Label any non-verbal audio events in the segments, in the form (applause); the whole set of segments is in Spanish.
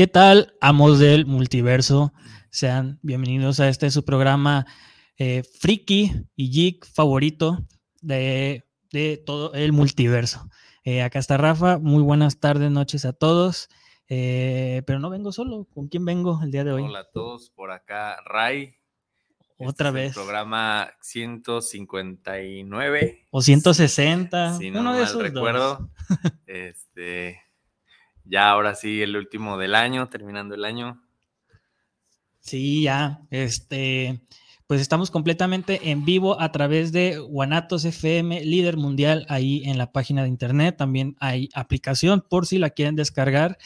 ¿Qué tal, amos del multiverso? Sean bienvenidos a este su programa eh, friki y geek favorito de, todo el multiverso. Eh, acá está Rafa, muy buenas tardes, noches a todos. Eh, pero no vengo solo, ¿con quién vengo el día de hoy? Hola a todos, por acá Ray. Otra vez. programa 159. O 160. Si no uno de esos recuerdo. (laughs) este ya ahora sí, el último del año, terminando el año. Sí, ya, este, pues estamos completamente en vivo a través de Guanatos FM, líder mundial ahí en la página de internet. También hay aplicación por si la quieren descargar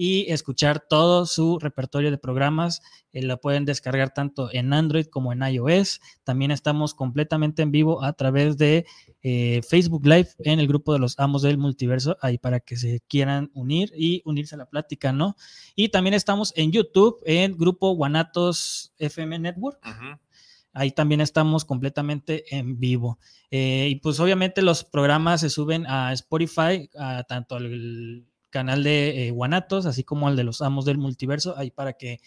y escuchar todo su repertorio de programas. Eh, lo pueden descargar tanto en Android como en iOS. También estamos completamente en vivo a través de eh, Facebook Live en el grupo de los amos del multiverso, ahí para que se quieran unir y unirse a la plática, ¿no? Y también estamos en YouTube, en grupo Guanatos FM Network. Ahí también estamos completamente en vivo. Eh, y pues obviamente los programas se suben a Spotify, a tanto al canal de eh, Guanatos, así como el de los amos del multiverso, ahí para que,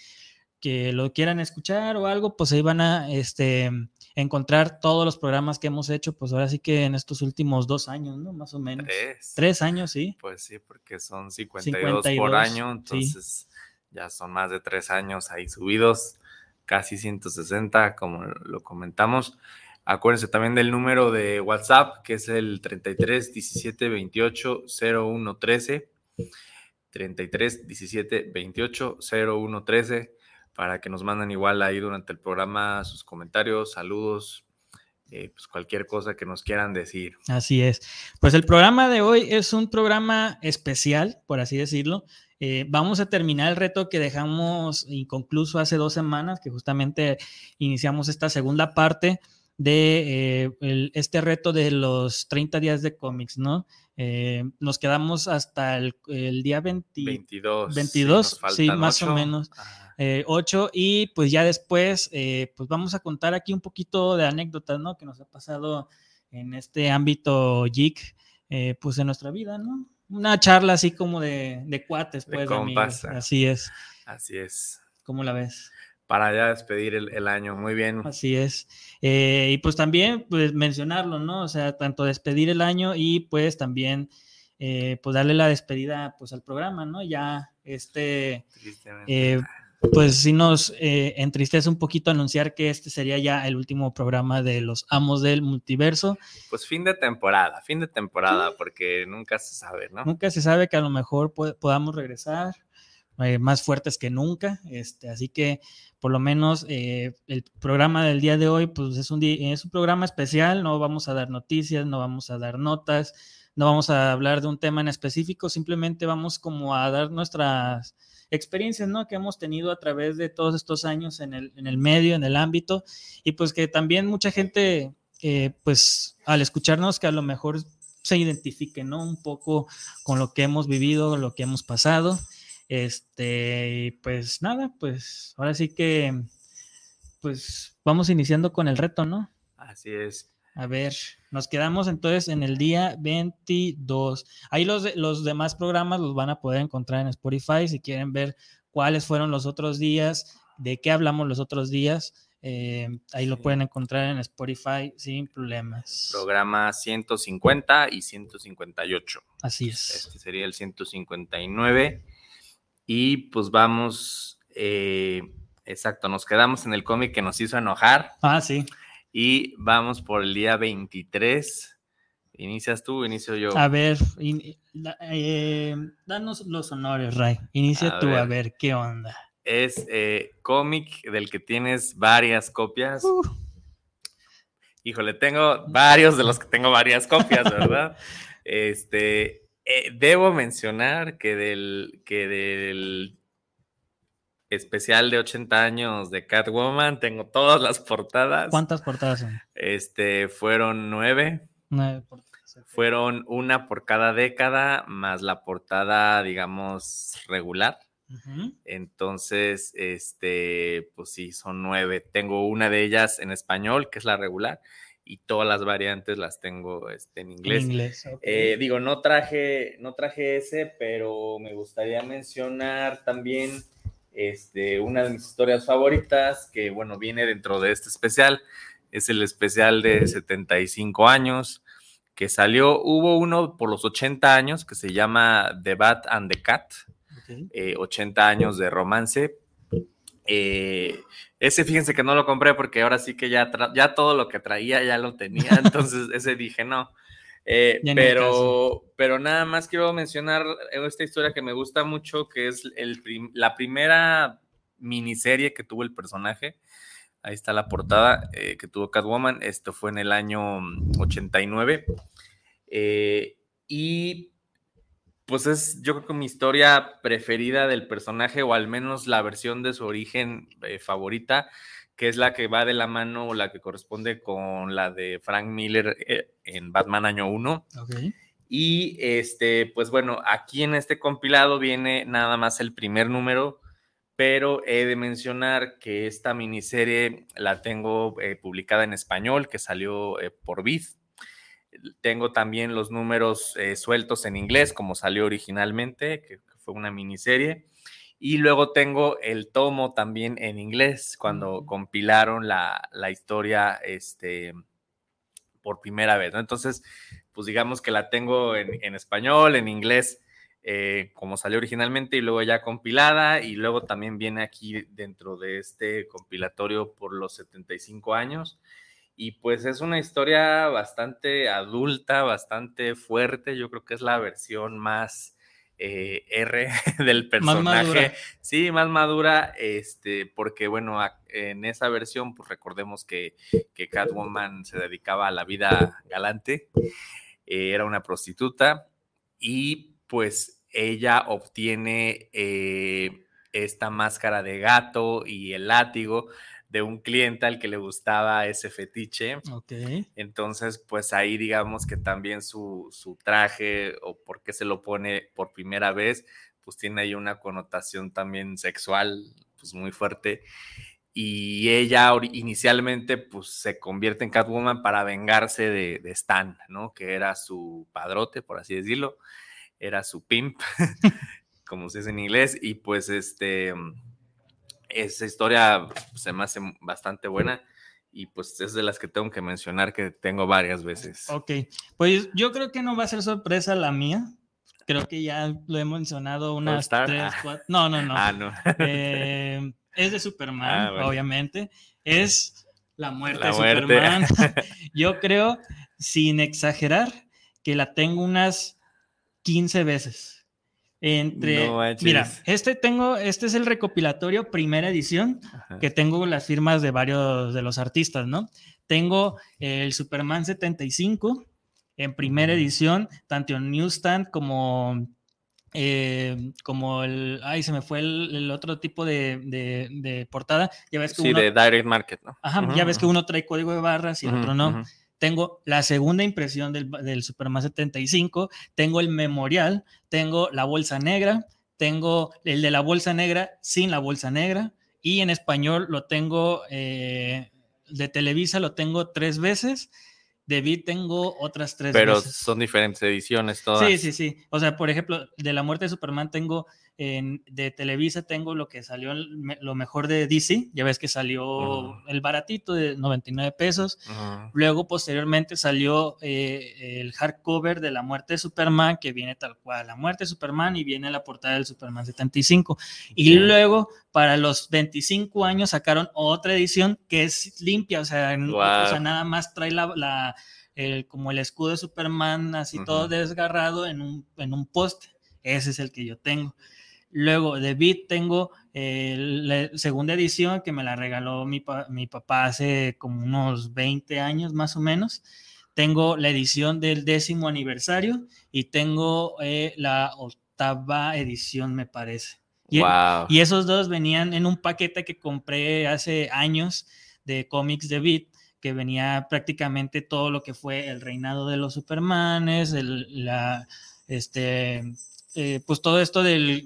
que, lo quieran escuchar o algo, pues ahí van a este, encontrar todos los programas que hemos hecho, pues ahora sí que en estos últimos dos años, ¿no? Más o menos. Tres. Tres años, sí. Pues sí, porque son 52, por año, entonces ya son más de tres años ahí subidos, casi 160, como lo comentamos. Acuérdense también del número de WhatsApp, que es el 33 17 28 01 13 33 17 28 01 13 para que nos manden igual ahí durante el programa sus comentarios, saludos, eh, pues cualquier cosa que nos quieran decir. Así es. Pues el programa de hoy es un programa especial, por así decirlo. Eh, vamos a terminar el reto que dejamos inconcluso hace dos semanas, que justamente iniciamos esta segunda parte de eh, este reto de los 30 días de cómics, ¿no? Eh, nos quedamos hasta el, día 22. 22, sí, más o menos. 8 eh, y pues ya después, pues vamos a contar aquí un poquito de anécdotas, ¿no? Que nos ha pasado en este ámbito geek, pues en nuestra vida, ¿no? Una charla así como de, de cuates, pues, de Así es. Así es. ¿Cómo la ves? Para ya despedir el, año. Muy bien. Así es. Eh, y pues también, pues mencionarlo, ¿no? O sea, tanto despedir el año y pues también, eh, pues darle la despedida pues al programa, ¿no? Ya este, eh, pues sí nos entristece un poquito anunciar que este sería ya el último programa de los amos del multiverso. Pues fin de temporada, fin de temporada, porque nunca se sabe, ¿no? Nunca se sabe que a lo mejor podamos regresar. Más fuertes que nunca, este, así que por lo menos eh, el programa del día de hoy, pues es un, es un programa especial, no vamos a dar noticias, no vamos a dar notas, no vamos a hablar de un tema en específico, simplemente vamos como a dar nuestras experiencias, ¿no? Que hemos tenido a través de todos estos años en el, en el medio, en el ámbito, y pues que también mucha gente, eh, pues al escucharnos, que a lo mejor se identifique, ¿no? Un poco con lo que hemos vivido, lo que hemos pasado. Este, pues nada, pues ahora sí que, pues vamos iniciando con el reto, ¿no? Así es. A ver, nos quedamos entonces en el día 22. Ahí los, los demás programas los van a poder encontrar en Spotify si quieren ver cuáles fueron los otros días, de qué hablamos los otros días. Eh, ahí lo pueden encontrar en Spotify sin problemas. Programa 150 y 158. Así es. Este sería el 159. Y pues vamos, eh, exacto, nos quedamos en el cómic que nos hizo enojar. Ah, sí. Y vamos por el día 23. ¿Inicias tú o inicio yo? A ver, eh, danos los honores, Ray. Inicia tú, a ver, ¿qué onda? Es eh, cómic del que tienes varias copias. Uh. Híjole, tengo varios de los que tengo varias copias, ¿verdad? (laughs) este, eh, debo mencionar que del, que del especial de 80 años de Catwoman tengo todas las portadas. ¿Cuántas portadas son? Este, fueron nueve. Nueve portadas. Fueron una por cada década, más la portada, digamos, regular. Entonces, este, pues sí, son nueve. Tengo una de ellas en español, que es la regular, y todas las variantes las tengo este, en inglés. Eh, digo, no traje, no traje ese, pero me gustaría mencionar también este, una de mis historias favoritas, que bueno, viene dentro de este especial, es el especial de 75 años, que salió, hubo uno por los 80 años que se llama The Bat and the Cat, 80 eh, años de romance. Eh, ese fíjense que no lo compré porque ahora sí que ya, ya todo lo que traía ya lo tenía, (laughs) entonces ese dije no. Eh, pero, pero nada más quiero mencionar esta historia que me gusta mucho, que es el la primera miniserie que tuvo el personaje. Ahí está la portada eh, que tuvo Catwoman. Esto fue en el año 89. Mm, eh, y pues es yo creo que mi historia preferida del personaje, o al menos la versión de su origen favorita que es la que va de la mano o la que corresponde con la de Frank Miller eh, en Batman Año 1. Y este, pues bueno, aquí en este compilado viene nada más el primer número, pero he de mencionar que esta miniserie la tengo eh, publicada en español, que salió eh, por Vid. Tengo también los números sueltos en inglés, como salió originalmente, que fue una miniserie. Y luego tengo el tomo también en inglés, cuando compilaron la, historia este, por primera vez. Entonces, pues digamos que la tengo en, español, en inglés, eh, como salió originalmente, y luego ya compilada, y luego también viene aquí dentro de este compilatorio por los 75 años. Y pues es una historia bastante adulta, bastante fuerte. Yo creo que es la versión más eh, R (laughs) del personaje. sí, más madura, este, porque bueno, en esa versión, pues recordemos que, que Catwoman se dedicaba a la vida galante, eh, era una prostituta y pues ella obtiene eh, esta máscara de gato y el látigo de un cliente al que le gustaba ese fetiche. Ok. Entonces, pues ahí digamos que también su, traje o por qué se lo pone por primera vez, pues tiene ahí una connotación también sexual, pues muy fuerte. Y ella inicialmente pues se convierte en Catwoman para vengarse de, de Stan, ¿no? Que era su padrote, por así decirlo. Era su pimp, (laughs) como se dice en inglés. Y pues este esa historia se me hace bastante buena y pues es de las que tengo que mencionar que tengo varias veces. Ok, pues yo creo que no va a ser sorpresa la mía. Creo que ya lo he mencionado unas tres, ah. cuatro. No, no, no. Ah, no. (laughs) Eh, es de Superman, ah, obviamente. Es la muerte de Superman. (laughs) yo creo, sin exagerar, que la tengo unas 15 veces. Entre, mira, este tengo, este es el recopilatorio primera edición, que tengo las firmas de varios de los artistas, ¿no? Tengo el Superman 75 en primera edición, tanto en Newsstand como, eh, como el, ay, se me fue el, otro tipo de, portada. Ya ves que sí, de Direct Market, ¿no? Ajá, ya ves que uno trae código de barras y el otro no tengo la segunda impresión del, Superman 75, tengo el memorial, tengo la bolsa negra, tengo el de la bolsa negra sin la bolsa negra y en español lo tengo, eh, de Televisa lo tengo tres veces. De Beat tengo otras tres Pero son diferentes ediciones todas. Sí, sí, sí. O sea, por ejemplo, de la muerte de Superman tengo de Televisa tengo lo que salió, lo mejor de DC, ya ves que salió el baratito de 99 pesos, luego posteriormente salió eh, el hardcover de la muerte de Superman, que viene tal cual, la muerte de Superman y viene la portada del Superman 75, y luego para los 25 años sacaron otra edición que es limpia, o sea, nada más trae la, como el escudo de Superman así todo desgarrado en un, en un poste. Ese es el que yo tengo. Luego de Beat tengo eh, la segunda edición que me la regaló mi, papá hace como unos 20 años más o menos. Tengo la edición del décimo aniversario y tengo eh, la octava edición, me parece. Y, y, esos dos venían en un paquete que compré hace años de cómics de Beat, que venía prácticamente todo lo que fue el reinado de los Supermanes, el, la, este, eh, pues todo esto del,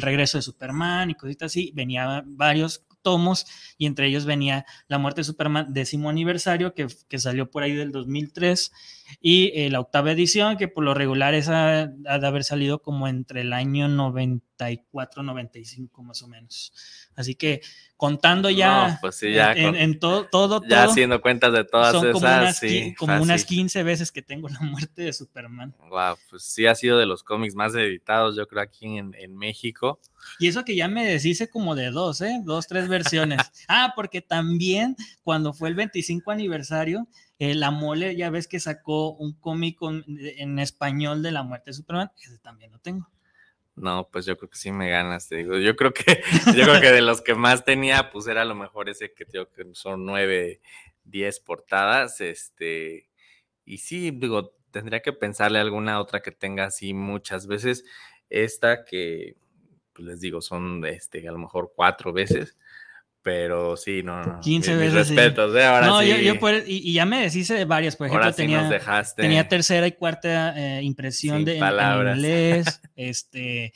regreso de Superman y cositas así, venía varios tomos y entre ellos venía La muerte de Superman, décimo aniversario, que, que salió por ahí del 2003, y eh, la octava edición, que por lo regular es ha, de haber salido como entre el año 94, 95 más o menos. Así que contando ya, pues ya en, todo, todo, ya haciendo cuentas de todas son esas, como unas, como unas 15 veces que tengo la muerte de Superman. Wow, pues sí ha sido de los cómics más editados, yo creo, aquí en, en México. Y eso que ya me deshice como de dos, ¿eh? Dos, tres versiones. (laughs) ah, porque también cuando fue el 25 aniversario, eh, la mole, ya ves que sacó un cómic en español de la muerte de Superman, ese también lo tengo. No, pues yo creo que sí me ganas, te digo. Yo creo que, (laughs) yo creo que de los que más tenía, pues era a lo mejor ese que son nueve, diez portadas. Este, y sí, digo, tendría que pensarle alguna otra que tenga así muchas veces. Esta que, pues les digo, son este, a lo mejor cuatro veces. Pero sí, no, no. 15 veces. respetos, ¿eh? Ahora no, sí. yo, yo y, ya me deshice de varias. Por ejemplo, tenía, tenía tercera y cuarta eh, impresión de, en, inglés. (laughs) este,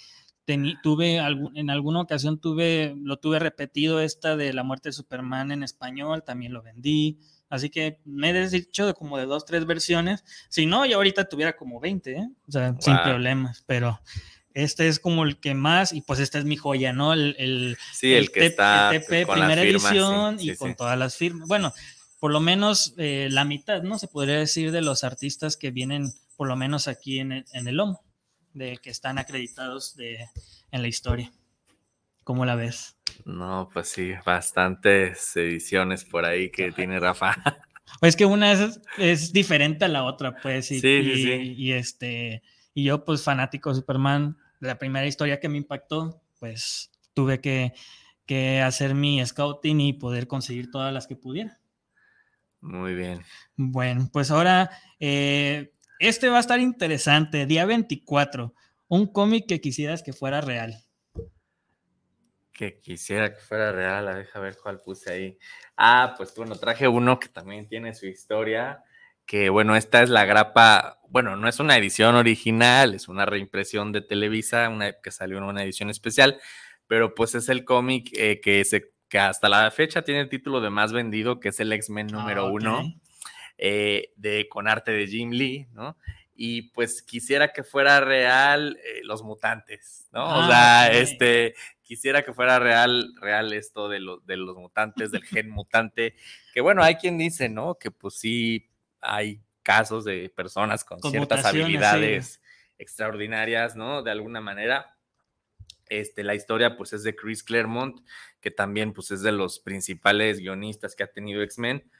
tuve en alguna ocasión tuve, lo tuve repetido esta de la muerte de Superman en español, también lo vendí. Así que me he desdicho de como de dos, tres versiones. Si no, yo ahorita tuviera como 20, ¿eh? O sea, sin problemas. Pero este es como el que más, y pues esta es mi joya, ¿no? El, el sí, el, que está TP primera edición y con todas las firmas. Bueno, por lo menos eh, la mitad, ¿no? Se podría decir de los artistas que vienen, por lo menos aquí en el, en el lomo, de que están acreditados de, en la historia. ¿Cómo la ves? No, pues sí, bastantes ediciones por ahí que tiene Rafa. (laughs) Pues que una es, es diferente a la otra, pues. Y, sí, sí, sí. y este, y yo, pues fanático de Superman, la primera historia que me impactó, pues tuve que, hacer mi scouting y poder conseguir todas las que pudiera. Muy bien. Bueno, pues ahora eh, este va a estar interesante. Día 24, un cómic que quisieras que fuera real. Que quisiera que fuera real, a deja ver cuál puse ahí. Ah, pues bueno, traje uno que también tiene su historia que bueno, esta es la grapa, bueno, no es una edición original, es una reimpresión de Televisa, una, que salió en una edición especial, pero pues es el cómic eh, que, se, que hasta la fecha tiene el título de más vendido, que es el X-Men número ah, uno, eh, de, con arte de Jim Lee, ¿no? Y pues quisiera que fuera real eh, los mutantes, ¿no? o ah, sea, este, quisiera que fuera real, real esto de, de los mutantes, del gen mutante, que bueno, hay quien dice, ¿no? Que pues sí hay casos de personas con, ciertas habilidades extraordinarias, ¿no? De alguna manera. Este, la historia pues es de Chris Claremont, que también pues es de los principales guionistas que ha tenido X-Men.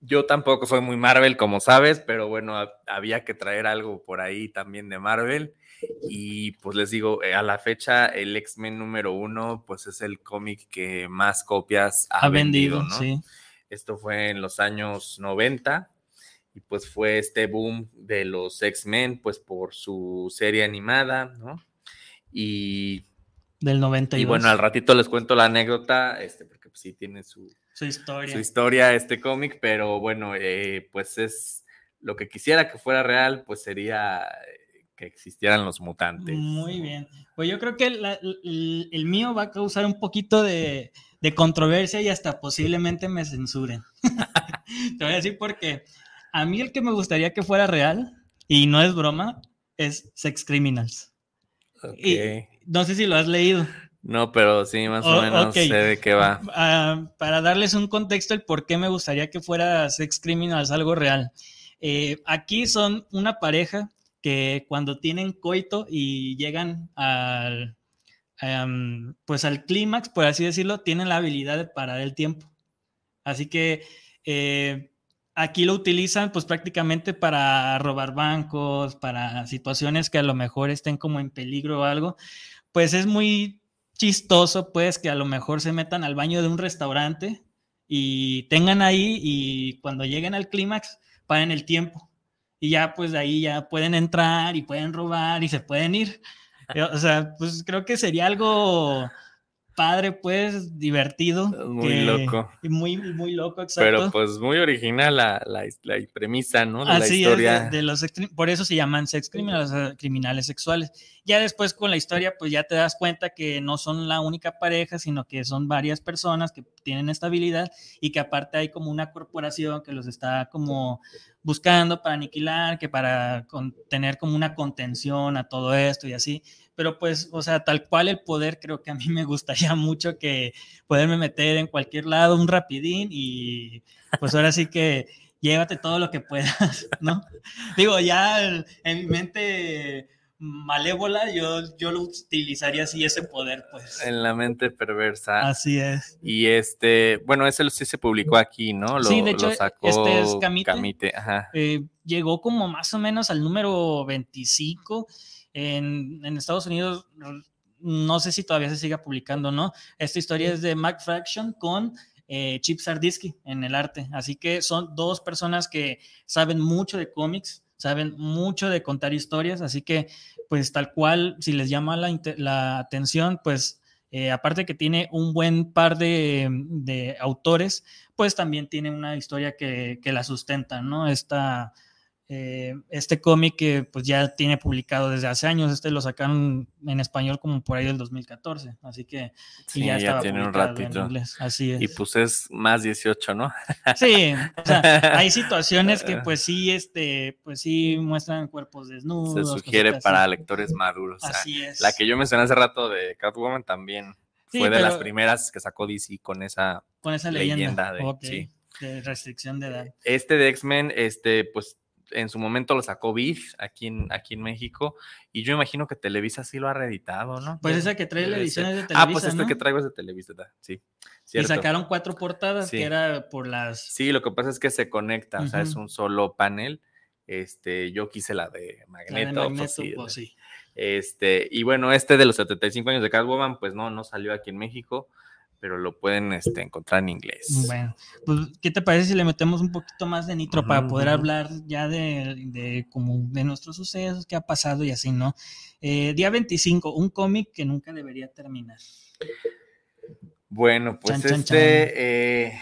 Yo tampoco soy muy Marvel, como sabes, pero bueno, había que traer algo por ahí también de Marvel. Y pues les digo, eh, a la fecha el X-Men número uno pues es el cómic que más copias ha, vendido, ¿no? Sí. Esto fue en los años 90 y pues fue este boom de los X-Men, pues por su serie animada, ¿no? Y... Del 92. Y bueno, al ratito les cuento la anécdota, este, porque pues, sí tiene su, su historia. Su historia, este cómic, pero bueno, eh, pues es lo que quisiera que fuera real, pues sería eh, que existieran los mutantes. Muy bien. Pues yo creo que el, mío va a causar un poquito de, de controversia y hasta posiblemente me censuren. (laughs) Te voy a decir por qué. A mí el que me gustaría que fuera real, y no es broma, es Sex Criminals. no sé si lo has leído. No, pero sí, más o, menos sé de qué va. Ah, para darles un contexto, el por qué me gustaría que fuera Sex Criminals algo real. Eh, aquí son una pareja que cuando tienen coito y llegan al, Em, pues al clímax, por así decirlo, tienen la habilidad de parar el tiempo. Así que eh, aquí lo utilizan pues prácticamente para robar bancos, para situaciones que a lo mejor estén como en peligro o algo. Pues es muy chistoso pues que a lo mejor se metan al baño de un restaurante y tengan ahí y cuando lleguen al clímax paren el tiempo. Y ya pues de ahí ya pueden entrar y pueden robar y se pueden ir. O sea, pues creo que sería algo padre, pues, divertido. Muy loco. Muy, muy loco, exacto. Pero pues muy original la, la, premisa, ¿no? De la historia. de, los por eso se llaman sex criminales, criminales sexuales. Ya después con la historia, pues ya te das cuenta que no son la única pareja, sino que son varias personas que tienen estabilidad y que aparte hay como una corporación que los está como buscando para aniquilar, que para tener como una contención a todo esto y así pero pues, o sea, tal cual el poder, creo que a mí me gustaría (laughs) mucho que poderme meter en cualquier lado un rapidín y pues ahora sí que llévate todo lo que puedas, (laughs) ¿no? Digo, ya en mi mente malévola, yo, yo lo utilizaría así ese poder, pues. En la mente perversa. Así es. Y este, bueno, ese sí se publicó aquí, ¿no? Lo, sí, de hecho, este es Camite. Eh, llegó como más o menos al número 25 en, Estados Unidos, no sé si todavía se siga publicando, ¿no? Esta historia es de Mac Fraction con eh, Chip Sardisky en el arte. Así que son dos personas que saben mucho de cómics, saben mucho de contar historias, así que pues tal cual, si les llama la, atención, pues eh, aparte que tiene un buen par de, autores, pues también tiene una historia que, que la sustenta, ¿no? Esta eh, este cómic que pues ya tiene publicado desde hace años, este lo sacaron en español como por ahí del 2014, así que ya, ya tiene un ratito. así es. Y pues es más 18, ¿no? (laughs) Sí, o sea, hay situaciones que (laughs) pues sí, este, pues sí muestran cuerpos desnudos. Se sugiere para lectores maduros. Así es. La que yo mencioné hace rato de Catwoman también fue de las primeras que sacó DC con esa, con esa leyenda, de, de restricción de edad. Este de X-Men, este, pues en su momento lo sacó Beef aquí en, aquí en México y yo imagino que Televisa sí lo ha reeditado, ¿no? Pues esa que trae la edición es de Televisa. Ah, pues este que traigo es de Televisa, sí. Y sacaron cuatro portadas que era por las. Sí, lo que pasa es que se conecta, o sea, es un solo panel. Este, yo quise la de Magneto. pues, pues sí. Este, y bueno, este de los 75 años de Catwoman, pues no, no salió aquí en México pero lo pueden este, encontrar en inglés. Bueno, pues, ¿qué te parece si le metemos un poquito más de nitro para poder hablar ya de, de, como de nuestros sucesos, qué ha pasado y así, ¿no? Eh, día 25, un cómic que nunca debería terminar. Bueno, pues este eh,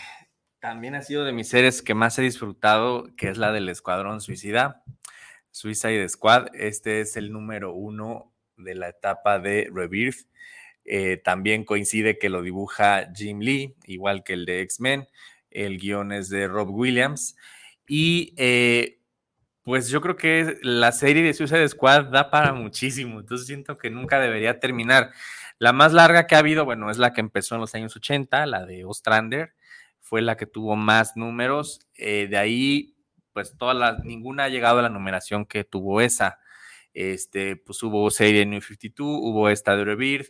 también ha sido de mis series que más he disfrutado, que es la del Escuadrón Suicida, Suicide Squad. Este es el número uno de la etapa de Rebirth eh, también coincide que lo dibuja Jim Lee, igual que el de X-Men. El guion es de Rob Williams. Y eh, pues yo creo que la serie de Suicide Squad da para muchísimo. Entonces siento que nunca debería terminar. La más larga que ha habido, bueno, es la que empezó en los años 80, la de Ostrander. Fue la que tuvo más números. Eh, de ahí, pues todas las, ninguna ha llegado a la numeración que tuvo esa. Este, pues hubo serie New 52, hubo esta de Rebirth,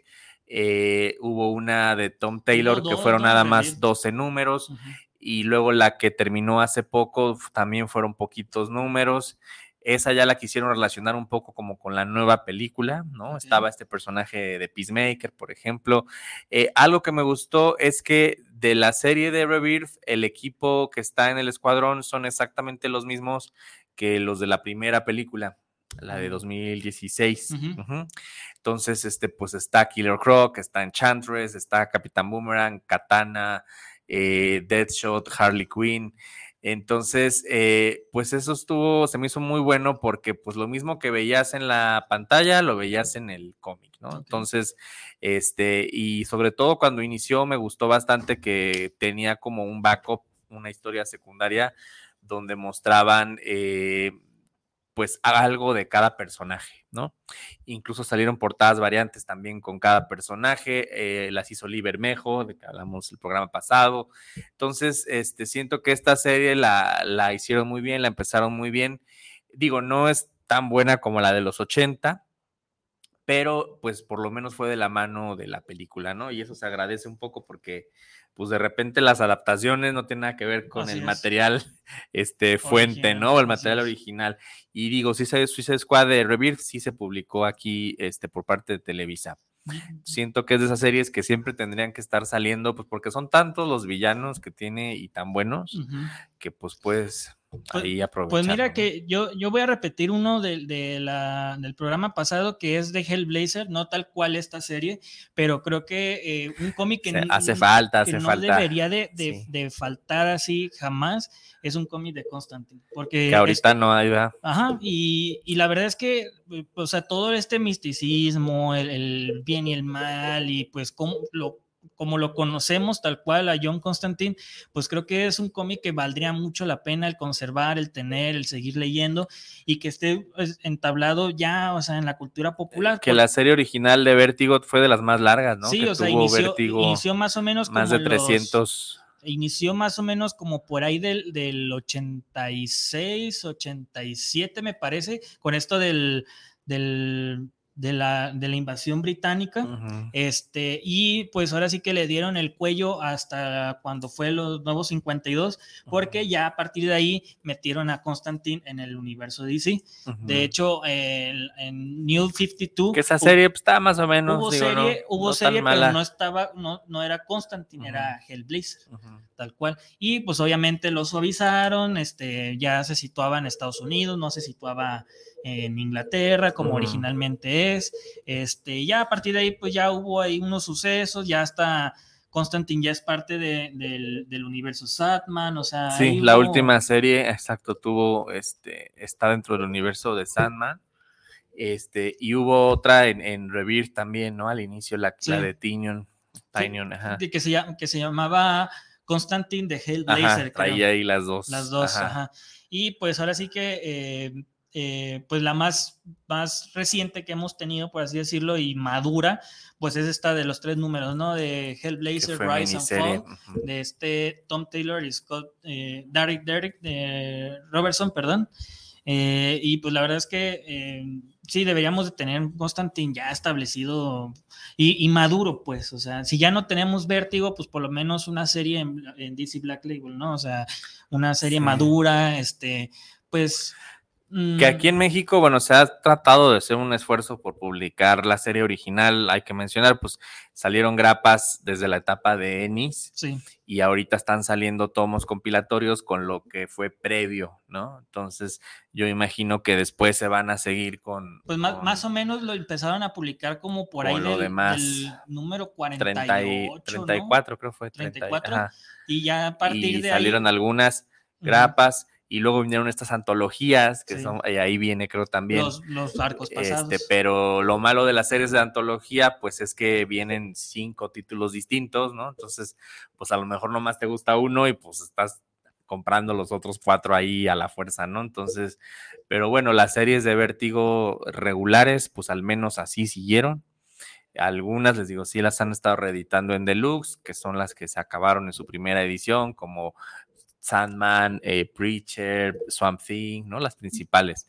eh, hubo una de Tom Taylor que fueron nada más 12 números. Y luego la que terminó hace poco también fueron poquitos números. Esa ya la quisieron relacionar un poco como con la nueva película, ¿no? Estaba este personaje de Peacemaker, por ejemplo. Eh, algo que me gustó es que de la serie de Rebirth, el equipo que está en el escuadrón son exactamente los mismos que los de la primera película la de 2016. Entonces, este, pues está Killer Croc, está Enchantress, está Capitán Boomerang, Katana, eh, Deadshot, Harley Quinn. Entonces, eh, pues eso estuvo, se me hizo muy bueno porque pues lo mismo que veías en la pantalla, lo veías en el cómic, ¿no? Entonces, este, y sobre todo cuando inició me gustó bastante que tenía como un backup, una historia secundaria donde mostraban eh, pues algo de cada personaje, ¿no? Incluso salieron portadas variantes también con cada personaje, eh, las hizo Lee Bermejo, de que hablamos el programa pasado. Entonces, este, siento que esta serie la, la hicieron muy bien, la empezaron muy bien. Digo, no es tan buena como la de los 80, pero pues por lo menos fue de la mano de la película, ¿no? Y eso se agradece un poco porque pues de repente las adaptaciones no tienen nada que ver con el material (laughs) este, fuente, ¿no? O el material original. Y digo, si Suicide Squad de Rebirth sí se publicó aquí este, por parte de Televisa. Siento que es de esas series que siempre tendrían que estar saliendo, pues porque son tantos los villanos que tiene y tan buenos, que pues pues, ahí Pues mira que yo, yo voy a repetir uno de, la, del programa pasado que es de Hellblazer, no tal cual esta serie, pero creo que eh, un cómic que, hace falta, que no debería de, de, faltar así jamás es un cómic de Constantine. Porque que ahorita no hay, ¿verdad? Ajá, y, y, la verdad es que, o sea, todo este misticismo, el, el bien y el mal, y pues cómo lo como lo conocemos tal cual a John Constantine, pues creo que es un cómic que valdría mucho la pena el conservar, el tener, el seguir leyendo y que esté pues, entablado ya, o sea, en la cultura popular. Que la serie original de Vértigo fue de las más largas, ¿no? Sí, o sea, inició, inició, más o menos más de 300 inició más o menos como por ahí del, del 86, 87 me parece, con esto del, del de la, de la invasión británica, este, y pues ahora sí que le dieron el cuello hasta cuando fue los nuevos 52, porque ya a partir de ahí metieron a Constantine en el universo DC. De hecho, en New 52... Que esa serie pues, está más o menos... Hubo serie, hubo serie pero no estaba, no, no era Constantine, era Hellblazer, tal cual. Y pues obviamente lo suavizaron, este, ya se situaba en Estados Unidos, no se situaba en Inglaterra, como originalmente es. Este, ya a partir de ahí, pues ya hubo ahí unos sucesos, ya está. Constantine ya es parte del, universo Sandman, o sea. Sí, la última serie, exacto, tuvo, este, está dentro del universo de Sandman. Este, y hubo otra en, en Rebirth también, ¿no? Al inicio, la, de Tinion. ajá. Que, se, que se llamaba Constantine de Hellblazer. Ajá, ahí las dos. Las dos, ajá. Y pues ahora sí que eh, eh, pues la más, más reciente que hemos tenido, por así decirlo, y madura, pues es esta de los tres números, ¿no? De Hellblazer, Rise and Fall, de este Tom Taylor y Scott, eh, Derek, Derek, de Robertson, perdón. Eh, y pues la verdad es que sí, deberíamos de tener Constantine ya establecido y, maduro, pues, o sea, si ya no tenemos vértigo, pues por lo menos una serie en, DC Black Label, ¿no? O sea, una serie madura, este, pues que aquí en. México, bueno, se ha tratado de hacer un esfuerzo por publicar la serie original. Hay que mencionar, pues salieron grapas desde la etapa de Ennis. Sí. Y ahorita están saliendo tomos compilatorios con lo que fue previo, ¿no? Entonces, yo imagino que después se van a seguir con. Pues más, o menos lo empezaron a publicar como por ahí del, del, número 48. 34, creo fue. 34. y ya a partir de salieron algunas grapas y luego vinieron estas antologías, que son, y ahí viene creo también. Los, arcos este, pasados. Este, pero lo malo de las series de antología, pues es que vienen cinco títulos distintos, ¿no? Entonces, pues a lo mejor nomás te gusta uno y pues estás comprando los otros cuatro ahí a la fuerza, ¿no? Entonces, pero bueno, las series de vértigo regulares, pues al menos así siguieron. Algunas, les digo, sí las han estado reeditando en Deluxe, que son las que se acabaron en su primera edición, como Sandman, eh, Preacher, Swamp Thing, ¿no? Las principales.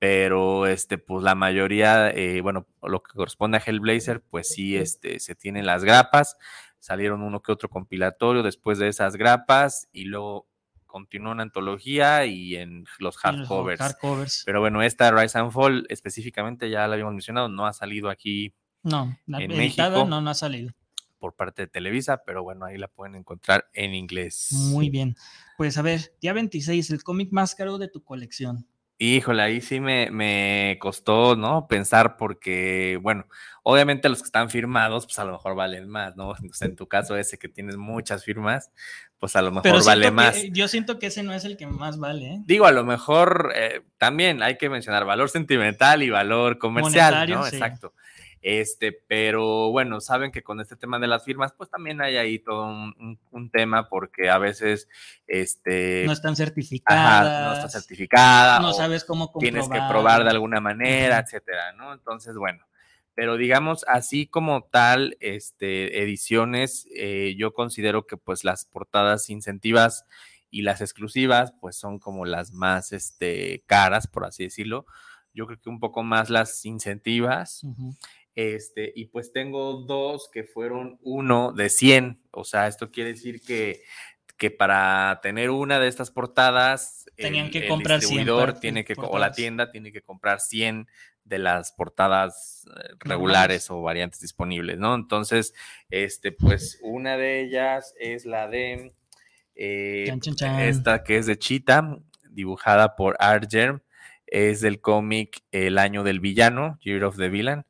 Pero, este, pues la mayoría, eh, bueno, lo que corresponde a Hellblazer, pues sí, este, se tienen las grapas. Salieron uno que otro compilatorio después de esas grapas y luego continuó en antología y en los hardcovers. Pero bueno, esta Rise and Fall específicamente, ya la habíamos mencionado, no ha salido aquí. No, en México. no, no ha salido por parte de Televisa, pero bueno, ahí la pueden encontrar en inglés. Muy bien. Pues a ver, día 26, el cómic más caro de tu colección. Híjole, ahí sí me, me, costó, ¿no? Pensar porque, bueno, obviamente los que están firmados, pues a lo mejor valen más, ¿no? (laughs) en tu caso ese que tienes muchas firmas, pues a lo mejor vale más. yo siento que ese no es el que más vale, ¿eh? Digo, a lo mejor eh, también hay que mencionar valor sentimental y valor comercial, ¿no? Exacto. Este, pero bueno, saben que con este tema de las firmas, pues también hay ahí todo un, tema porque a veces, este... No están certificadas. no está certificada. No sabes cómo comprobar. Tienes que probar de alguna manera, etcétera, ¿no? Entonces, bueno, pero digamos, así como tal, este, ediciones, eh, yo considero que pues las portadas incentivas y las exclusivas, pues son como las más, este, caras, por así decirlo. Yo creo que un poco más las incentivas. Este, y pues tengo dos que fueron uno de 100. O sea, esto quiere decir que, que para tener una de estas portadas, Tenían que comprar distribuidor tiene que, o la tienda tiene que comprar 100 de las portadas eh, regulares o variantes disponibles, ¿no? Entonces, este, pues una de ellas es la de eh, esta que es de Chita, dibujada por Art Germ. Es del cómic El año del villano, Year of the Villain,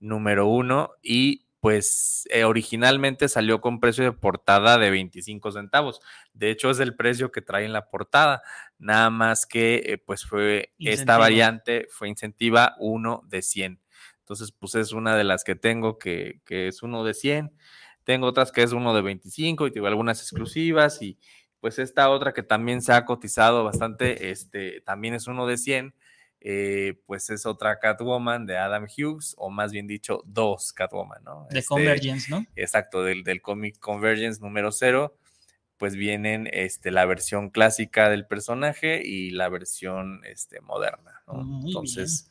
número uno. Y pues eh, originalmente salió con precio de portada de 25 centavos. De hecho, es el precio que trae en la portada. Nada más que eh, pues fue esta variante, fue incentiva uno de 100. Entonces, pues es una de las que tengo que, que es uno de 100. Tengo otras que es uno de 25 y tengo algunas exclusivas y pues esta otra que también se ha cotizado bastante, este, también es uno de 100 eh, pues es otra Catwoman de Adam Hughes, o más bien dicho, dos Catwoman, ¿no? De este, Convergence, ¿no? Exacto, del, del cómic Convergence número cero, pues vienen este, la versión clásica del personaje y la versión este, moderna, ¿no? Entonces,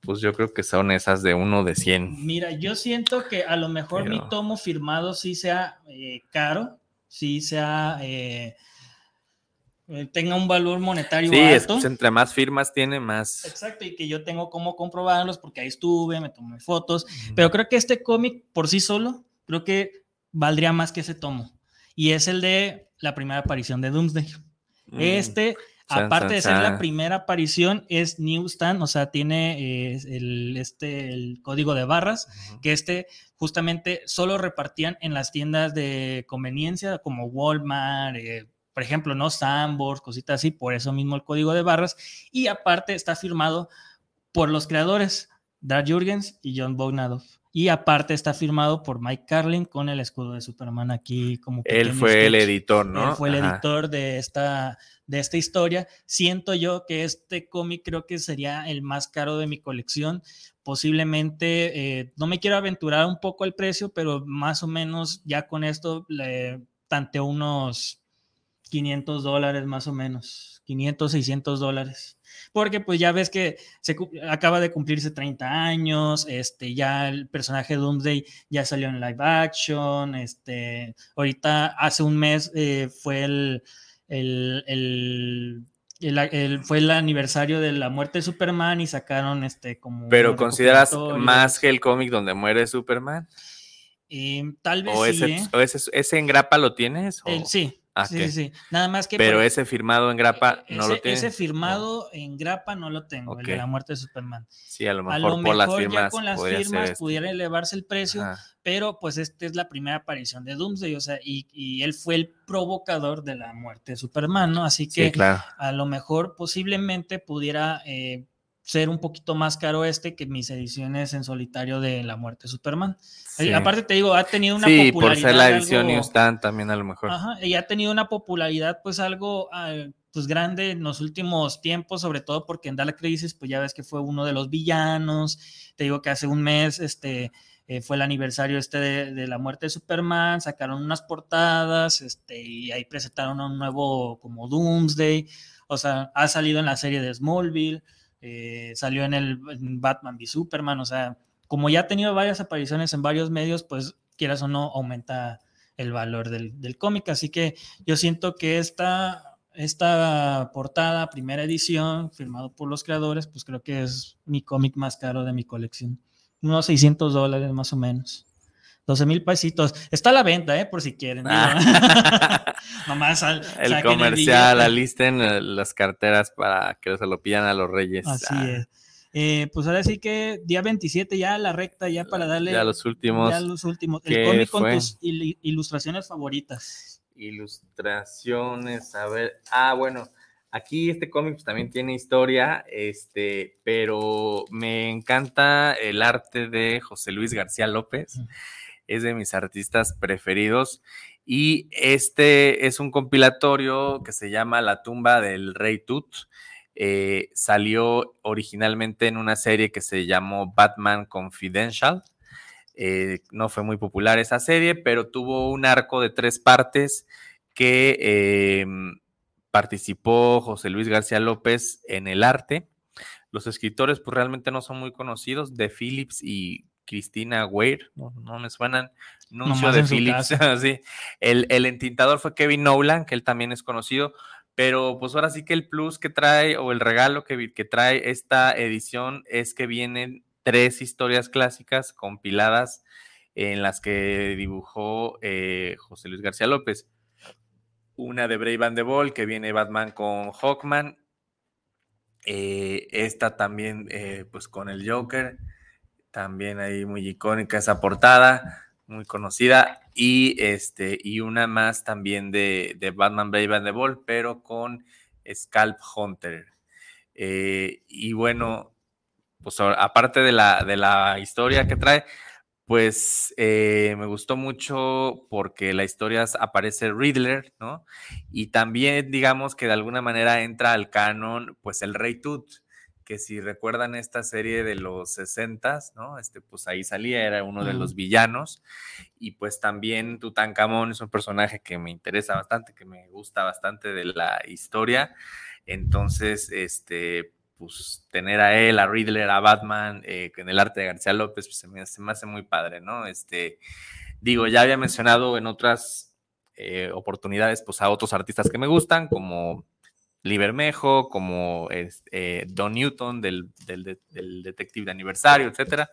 pues yo creo que son esas de uno de 100. Mira, yo siento que a lo mejor mi tomo firmado sí sea eh, caro, sí sea... Eh, tenga un valor monetario sí, alto. Sí, entre más firmas tiene, más. Exacto, y que yo tengo cómo comprobarlos porque ahí estuve, me tomé fotos, pero creo que este cómic por sí solo, creo que valdría más que ese tomo. Y es el de la primera aparición de Doomsday. Mm. Este, aparte de ser la primera aparición, es Newsstand, o sea, tiene eh, el, este, el código de barras, que este justamente solo repartían en las tiendas de conveniencia como Walmart, eh, por ejemplo, ¿no? Sambors, cositas así, por eso mismo el código de barras. Y aparte está firmado por los creadores, Dar Jurgens y John Bognadov. Y aparte está firmado por Mike Carlin con el escudo de Superman aquí como... Él fue el editor, ¿no? Él fue el editor de esta, de esta historia. Siento yo que este cómic creo que sería el más caro de mi colección. Posiblemente, eh, no me quiero aventurar un poco el precio, pero más o menos ya con esto le tanteo unos 500 dólares más o menos, 500, 600 dólares. Porque pues ya ves que se acaba de cumplirse 30 años, este, ya el personaje Doomsday ya salió en live action, este, ahorita hace un mes eh, fue el, el, fue el aniversario de la muerte de Superman y sacaron este como... Pero consideras más que el cómic donde muere Superman? Em, tal vez ¿O ese, ¿eh? ese, ese, en grapa lo tienes? sí, Ah, sí, sí, Nada más que. Pero ese firmado en grapa no lo tiene. Ese firmado en grapa no lo tengo, el de la muerte de Superman. Sí, a lo mejor, por las firmas. Ya con las firmas pudiera elevarse el precio, pero pues esta es la primera aparición de Doomsday, o sea, y, él fue el provocador de la muerte de Superman, ¿no? Así que a lo mejor posiblemente pudiera. Eh, ser un poquito más caro este que mis ediciones en solitario de La Muerte de Superman. Y aparte te digo, ha tenido una sí, por ser la edición Instant también a lo mejor. Ajá, y ha tenido una popularidad pues algo ah, pues grande en los últimos tiempos, sobre todo porque en Dark Crisis pues ya ves que fue uno de los villanos. Te digo que hace un mes este eh, fue el aniversario este de, la muerte de Superman, sacaron unas portadas, este, y ahí presentaron un nuevo como Doomsday, o sea, ha salido en la serie de Smallville, eh, salió en el Batman v Superman, o sea, como ya ha tenido varias apariciones en varios medios, pues quieras o no, aumenta el valor del, cómic. Así que yo siento que esta, esta portada, primera edición, firmado por los creadores, pues creo que es mi cómic más caro de mi colección. Unos 600 dólares más o menos. 12 mil pesitos. Está a la venta, ¿eh? Por si quieren. Ah. (laughs) Nomás el comercial, alisten eh, las carteras para que se lo pidan a los reyes. Así ah. es. Eh, pues ahora sí que día 27 ya la recta, ya para darle. Ya los últimos. Ya los últimos. El cómic con tus ilustraciones favoritas. Ilustraciones, a ver. Ah, bueno. Aquí este cómic pues, también tiene historia, este, pero me encanta el arte de José Luis García López es de mis artistas preferidos. Y este es un compilatorio que se llama La tumba del rey Tut. Eh, salió originalmente en una serie que se llamó Batman Confidential. Eh, no fue muy popular esa serie, pero tuvo un arco de tres partes que em, participó José Luis García López en el arte. Los escritores pues realmente no son muy conocidos, de Phillips y Cristina Weir, no, me suenan, anuncio de Philips, (laughs) El, el, entintador fue Kevin Nolan, que él también es conocido, pero pues ahora sí que el plus que trae o el regalo que, que trae esta edición es que vienen tres historias clásicas compiladas en las que dibujó eh, José Luis García López. Una de Brave and the Ball, que viene Batman con Hawkman, Eh, esta también, eh, pues con el Joker, también ahí muy icónica esa portada, muy conocida. Y, este, y una más también de, de Batman Brave and the Ball, pero con Scalp Hunter. Eh, y bueno, pues aparte de la, de la historia que trae, pues eh, me gustó mucho porque la historia aparece Riddler, ¿no? Y también digamos que de alguna manera entra al canon, pues el Rey Tut, que si recuerdan esta serie de los 60, ¿no? Este, pues ahí salía, era uno de los villanos. Y pues también Tutankamón es un personaje que me interesa bastante, que me gusta bastante de la historia. Entonces, este, pues tener a él, a Riddler, a Batman, eh, en el arte de García López, pues se me, hace muy padre, ¿no? Este, digo, ya había mencionado en otras eh, oportunidades, pues a otros artistas que me gustan, como Libermejo, como eh, Don Newton del, del, Detective de Aniversario, etcétera.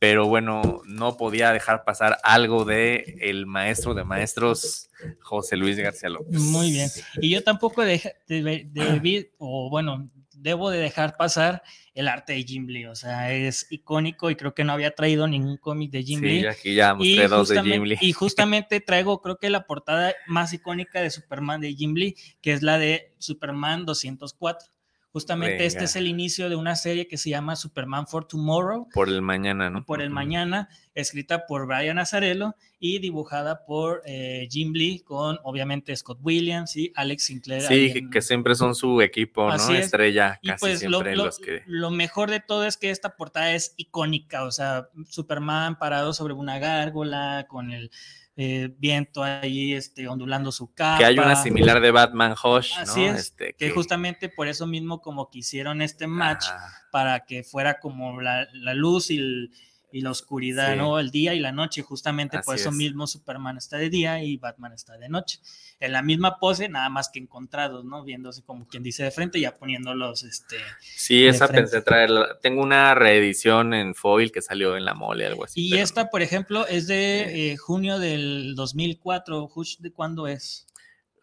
Pero bueno, no podía dejar pasar algo de el maestro de maestros, José Luis García López. Muy bien. Y yo tampoco debí, o bueno, debo de dejar pasar el arte de Jim Lee, o sea, es icónico y creo que no había traído ningún cómic de Jim Lee. Sí, aquí ya mostré dos de Jim Lee. Y (laughs) justamente traigo, creo que la portada más icónica de Superman de Jim Lee, que es la de Superman 204. Justamente este es el inicio de una serie que se llama Superman for Tomorrow. Por el mañana, ¿no? Por el mañana, escrita por Brian Azarello y dibujada por eh, Jim Lee con obviamente Scott Williams y Alex Sinclair. Sí, que siempre son su equipo, ¿no? Estrella, casi pues siempre lo, los que... Lo mejor de todo es que esta portada es icónica, o sea, Superman parado sobre una gárgola con el eh, viento ahí este, ondulando su capa. Que hay una similar de Batman Hush, Así es, este, que... justamente por eso mismo como que hicieron este match para que fuera como la, la luz y el y la oscuridad, ¿no? El día y la noche, justamente por eso mismo Superman está de día y Batman está de noche. En la misma pose, nada más que encontrados, ¿no? Viéndose como quien dice de frente, ya poniéndolos, este... Sí, esa pensé traerla. Tengo una reedición en foil que salió en la mole, algo así. Y esta, por ejemplo, es de eh, junio del 2004. ¿De cuándo es?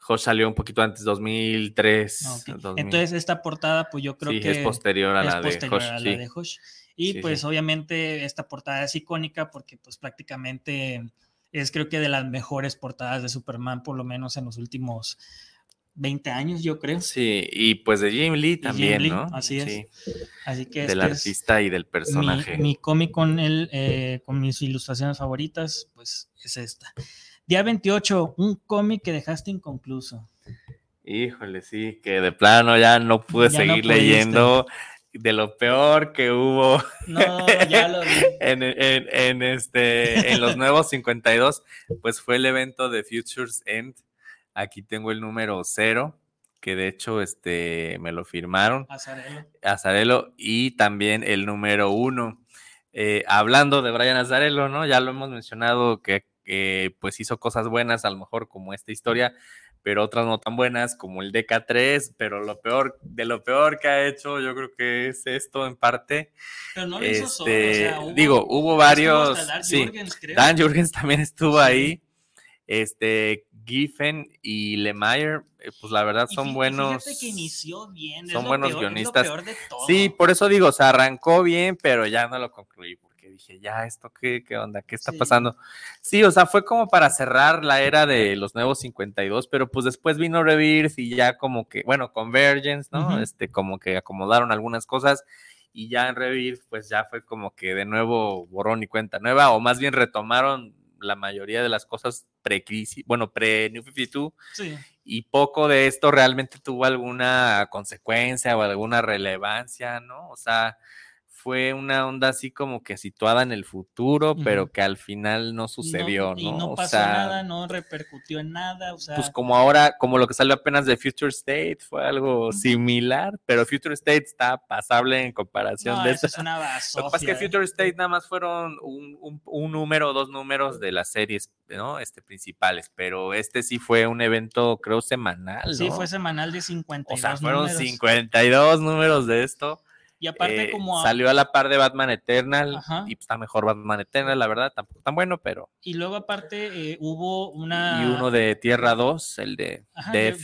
Josh salió un poquito antes, 2003. Ah, Entonces, esta portada, pues yo creo que... es posterior a la de A la de Josh. Y pues obviamente esta portada es icónica porque pues prácticamente es creo que de las mejores portadas de Superman, por lo menos en los últimos 20 años, yo creo. Sí, y pues de Jim Lee también, ¿no? Así es. Así que del este artista y del personaje. Mi, cómic con él, eh, con mis ilustraciones favoritas, pues es esta. Día 28, un cómic que dejaste inconcluso. Híjole, sí, que de plano ya no pude seguir leyendo de lo peor que hubo (laughs) en, este, en los nuevos 52, pues fue el evento de Futures End. Aquí tengo el número cero, que de hecho este, me lo firmaron. Azarelo. Azarelo y también el número uno. Eh, hablando de Brian Azarelo, ¿no? Ya lo hemos mencionado que, que pues hizo cosas buenas, a lo mejor como esta historia, pero otras no tan buenas como el DK3, pero lo peor, de lo peor que ha hecho, yo creo que es esto en parte. Pero no lo hizo solo, o sea, este, digo, hubo varios, Dan sí, Jurgens, Dan Jurgens también estuvo ahí, este, Giffen y Lemire, eh, pues la verdad son buenos. Que inició bien, son buenos guionistas. Sí, por eso digo, o sea, arrancó bien, pero ya no lo concluí dije, ya, ¿esto qué, qué onda? ¿Qué está pasando? Sí, o sea, fue como para cerrar la era de los nuevos 52, pero pues después vino Rebirth y ya como que, bueno, Convergence, ¿no? Este, como que acomodaron algunas cosas y ya en Rebirth, pues ya fue como que de nuevo borrón y cuenta nueva, o más bien retomaron la mayoría de las cosas pre-crisis, bueno, pre-New 52, sí. y poco de esto realmente tuvo alguna consecuencia o alguna relevancia, ¿no? O sea, fue una onda así como que situada en el futuro, pero que al final no sucedió, ¿no? Y no pasó nada, no repercutió en nada, o sea... Pues como ahora, como lo que salió apenas de Future State, fue algo similar, pero Future State está pasable en comparación de eso. Es (laughs) una Lo que pasa es que Future State nada más fueron un, un, número, dos números de las series, ¿no? Este, principales, pero este sí fue un evento, creo, semanal, ¿no? Sí, fue semanal de 52 O sea, fueron 52 números de esto y aparte eh, como... Salió a la par de Batman Eternal y está mejor Batman Eternal, la verdad, tampoco tan bueno, pero... Y luego aparte eh, hubo una... Y uno de Tierra 2, el de... Ajá, de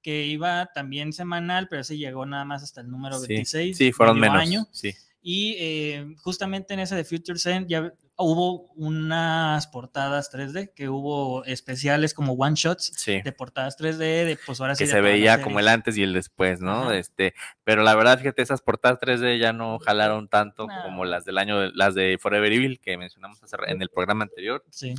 que iba también semanal, pero ese llegó nada más hasta el número 26. Sí, fueron menos. Año. Sí. Y eh, justamente en ese de Future Send ya hubo unas portadas 3D, que hubo especiales como one shots de portadas 3D, de pues ahora sí. Que se veía como el antes y el después, ¿no? Este, pero la verdad, fíjate, esas portadas 3D ya no jalaron tanto como las del año, las de Forever Evil que mencionamos en el programa anterior. Sí.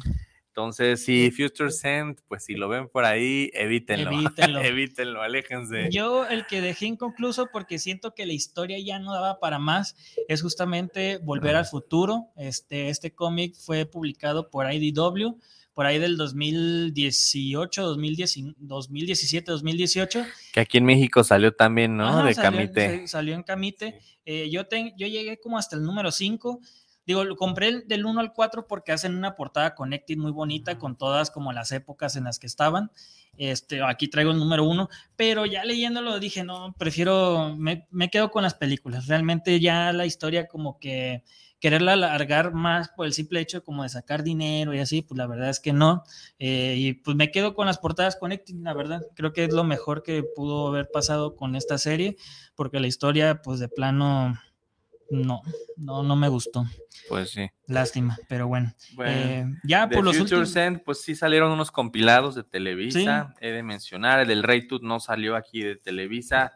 Entonces, si Future Send, pues si lo ven por ahí, evítenlo. (laughs) Evítenlo. evítenlo, aléjense. Yo el que dejé inconcluso porque siento que la historia ya no daba para más es justamente Volver al Futuro. Este, este cómic fue publicado por IDW por ahí del 2018, 2017, 2018. Que aquí en México salió también, ¿no? de salió, Camite. Salió en Camite. Eh, yo, yo llegué como hasta el número 5 Digo, lo compré del 1 al 4 porque hacen una portada connected muy bonita con todas como las épocas en las que estaban. Este, aquí traigo el número 1, pero ya leyéndolo dije, no, prefiero, me, me, quedo con las películas. Realmente ya la historia como que quererla alargar más por el simple hecho como de sacar dinero y así, pues la verdad es que no. Eh, y pues me quedo con las portadas connected, la verdad. Creo que es lo mejor que pudo haber pasado con esta serie, porque la historia, pues de plano no, no, no me gustó. Pues sí. Lástima, pero bueno. Eh, ya por los Future últimos... pues sí salieron unos compilados de Televisa. He de mencionar, el del Rey Tooth no salió aquí de Televisa.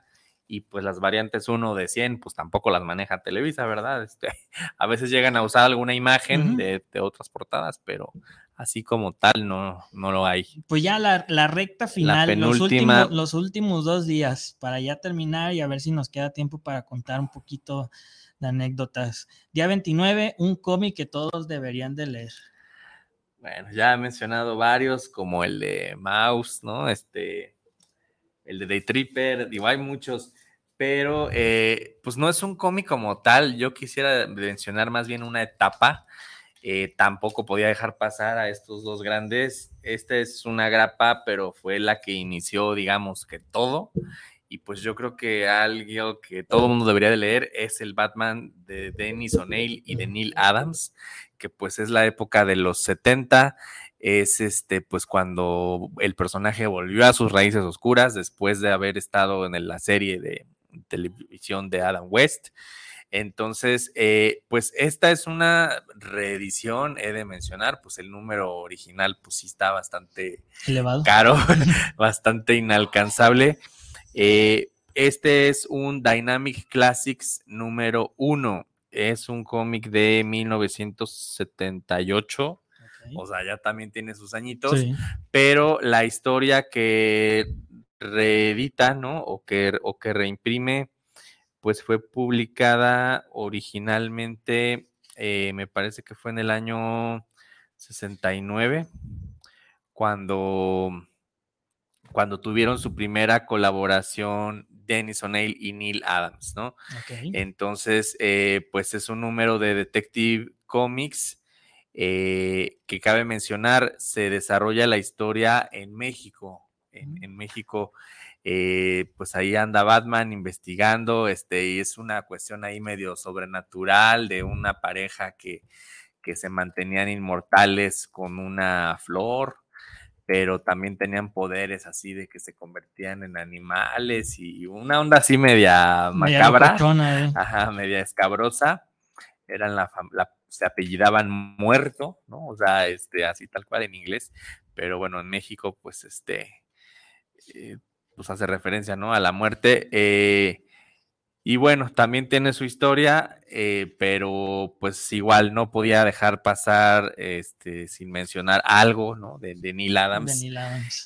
Y pues las variantes 1 de 100, pues tampoco las maneja Televisa, ¿verdad? Este, (laughs) a veces llegan a usar alguna imagen de, otras portadas, pero así como tal no, no lo hay. Pues ya la, recta final, los, últimos, los últimos dos días, para ya terminar y a ver si nos queda tiempo para contar un poquito de anécdotas. Día 29, un cómic que todos deberían de leer. Bueno, ya he mencionado varios, como el de Mouse, ¿no? Este, el de Day Tripper, digo, hay muchos, pero eh, pues no es un cómic como tal. Yo quisiera mencionar más bien una etapa. Eh, tampoco podía dejar pasar a estos dos grandes. Esta es una grapa, pero fue la que inició, digamos, que todo y pues yo creo que algo que todo el mundo debería de leer es el Batman de Dennis O'Neill y de Neil Adams, que pues es la época de los 70, es este pues cuando el personaje volvió a sus raíces oscuras después de haber estado en la serie de televisión de Adam West. Entonces, eh, pues esta es una reedición, he de mencionar, pues el número original pues sí está bastante Elevado. caro, (laughs) bastante inalcanzable. Eh, este es un Dynamic Classics número uno. Es un cómic de 1978. O sea, ya también tiene sus añitos. Pero la historia que reedita, ¿no? O que, o que reimprime, pues fue publicada originalmente, eh, me parece que fue en el año 69, cuando cuando tuvieron su primera colaboración Dennis O'Neill y Neil Adams, ¿no? Entonces, eh, pues es un número de Detective Comics eh, que cabe mencionar, se desarrolla la historia en México. En, México, eh, pues ahí anda Batman investigando, este, y es una cuestión ahí medio sobrenatural de una pareja que, que se mantenían inmortales con una flor, pero también tenían poderes así de que se convertían en animales y una onda así media macabra, eh. ajá, media escabrosa. Eran la, se apellidaban muerto, ¿no? O sea, este, así tal cual en inglés, pero bueno, en México, pues este, eh, pues hace referencia, ¿no? A la muerte. Eh, y bueno, también tiene su historia, eh, pero pues igual no podía dejar pasar este, sin mencionar algo, ¿no? De, Neil Adams.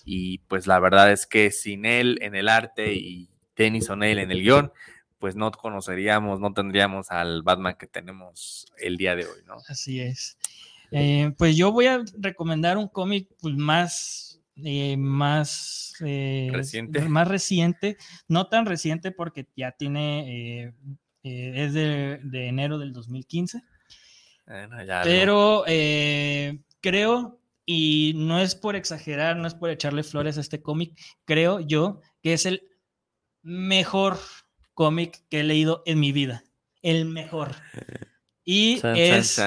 Y pues la verdad es que sin él en el arte y Tennyson él en el guion, pues no conoceríamos, no tendríamos al Batman que tenemos el día de hoy, ¿no? Así es. Eh, pues yo voy a recomendar un cómic pues, más eh, más eh, reciente. Más reciente, no tan reciente porque ya tiene, eh, es de, enero del 2015. pero creo, y no es por exagerar, no es por echarle flores a este cómic, creo yo que es el mejor cómic que he leído en mi vida. El mejor. (laughs) Y es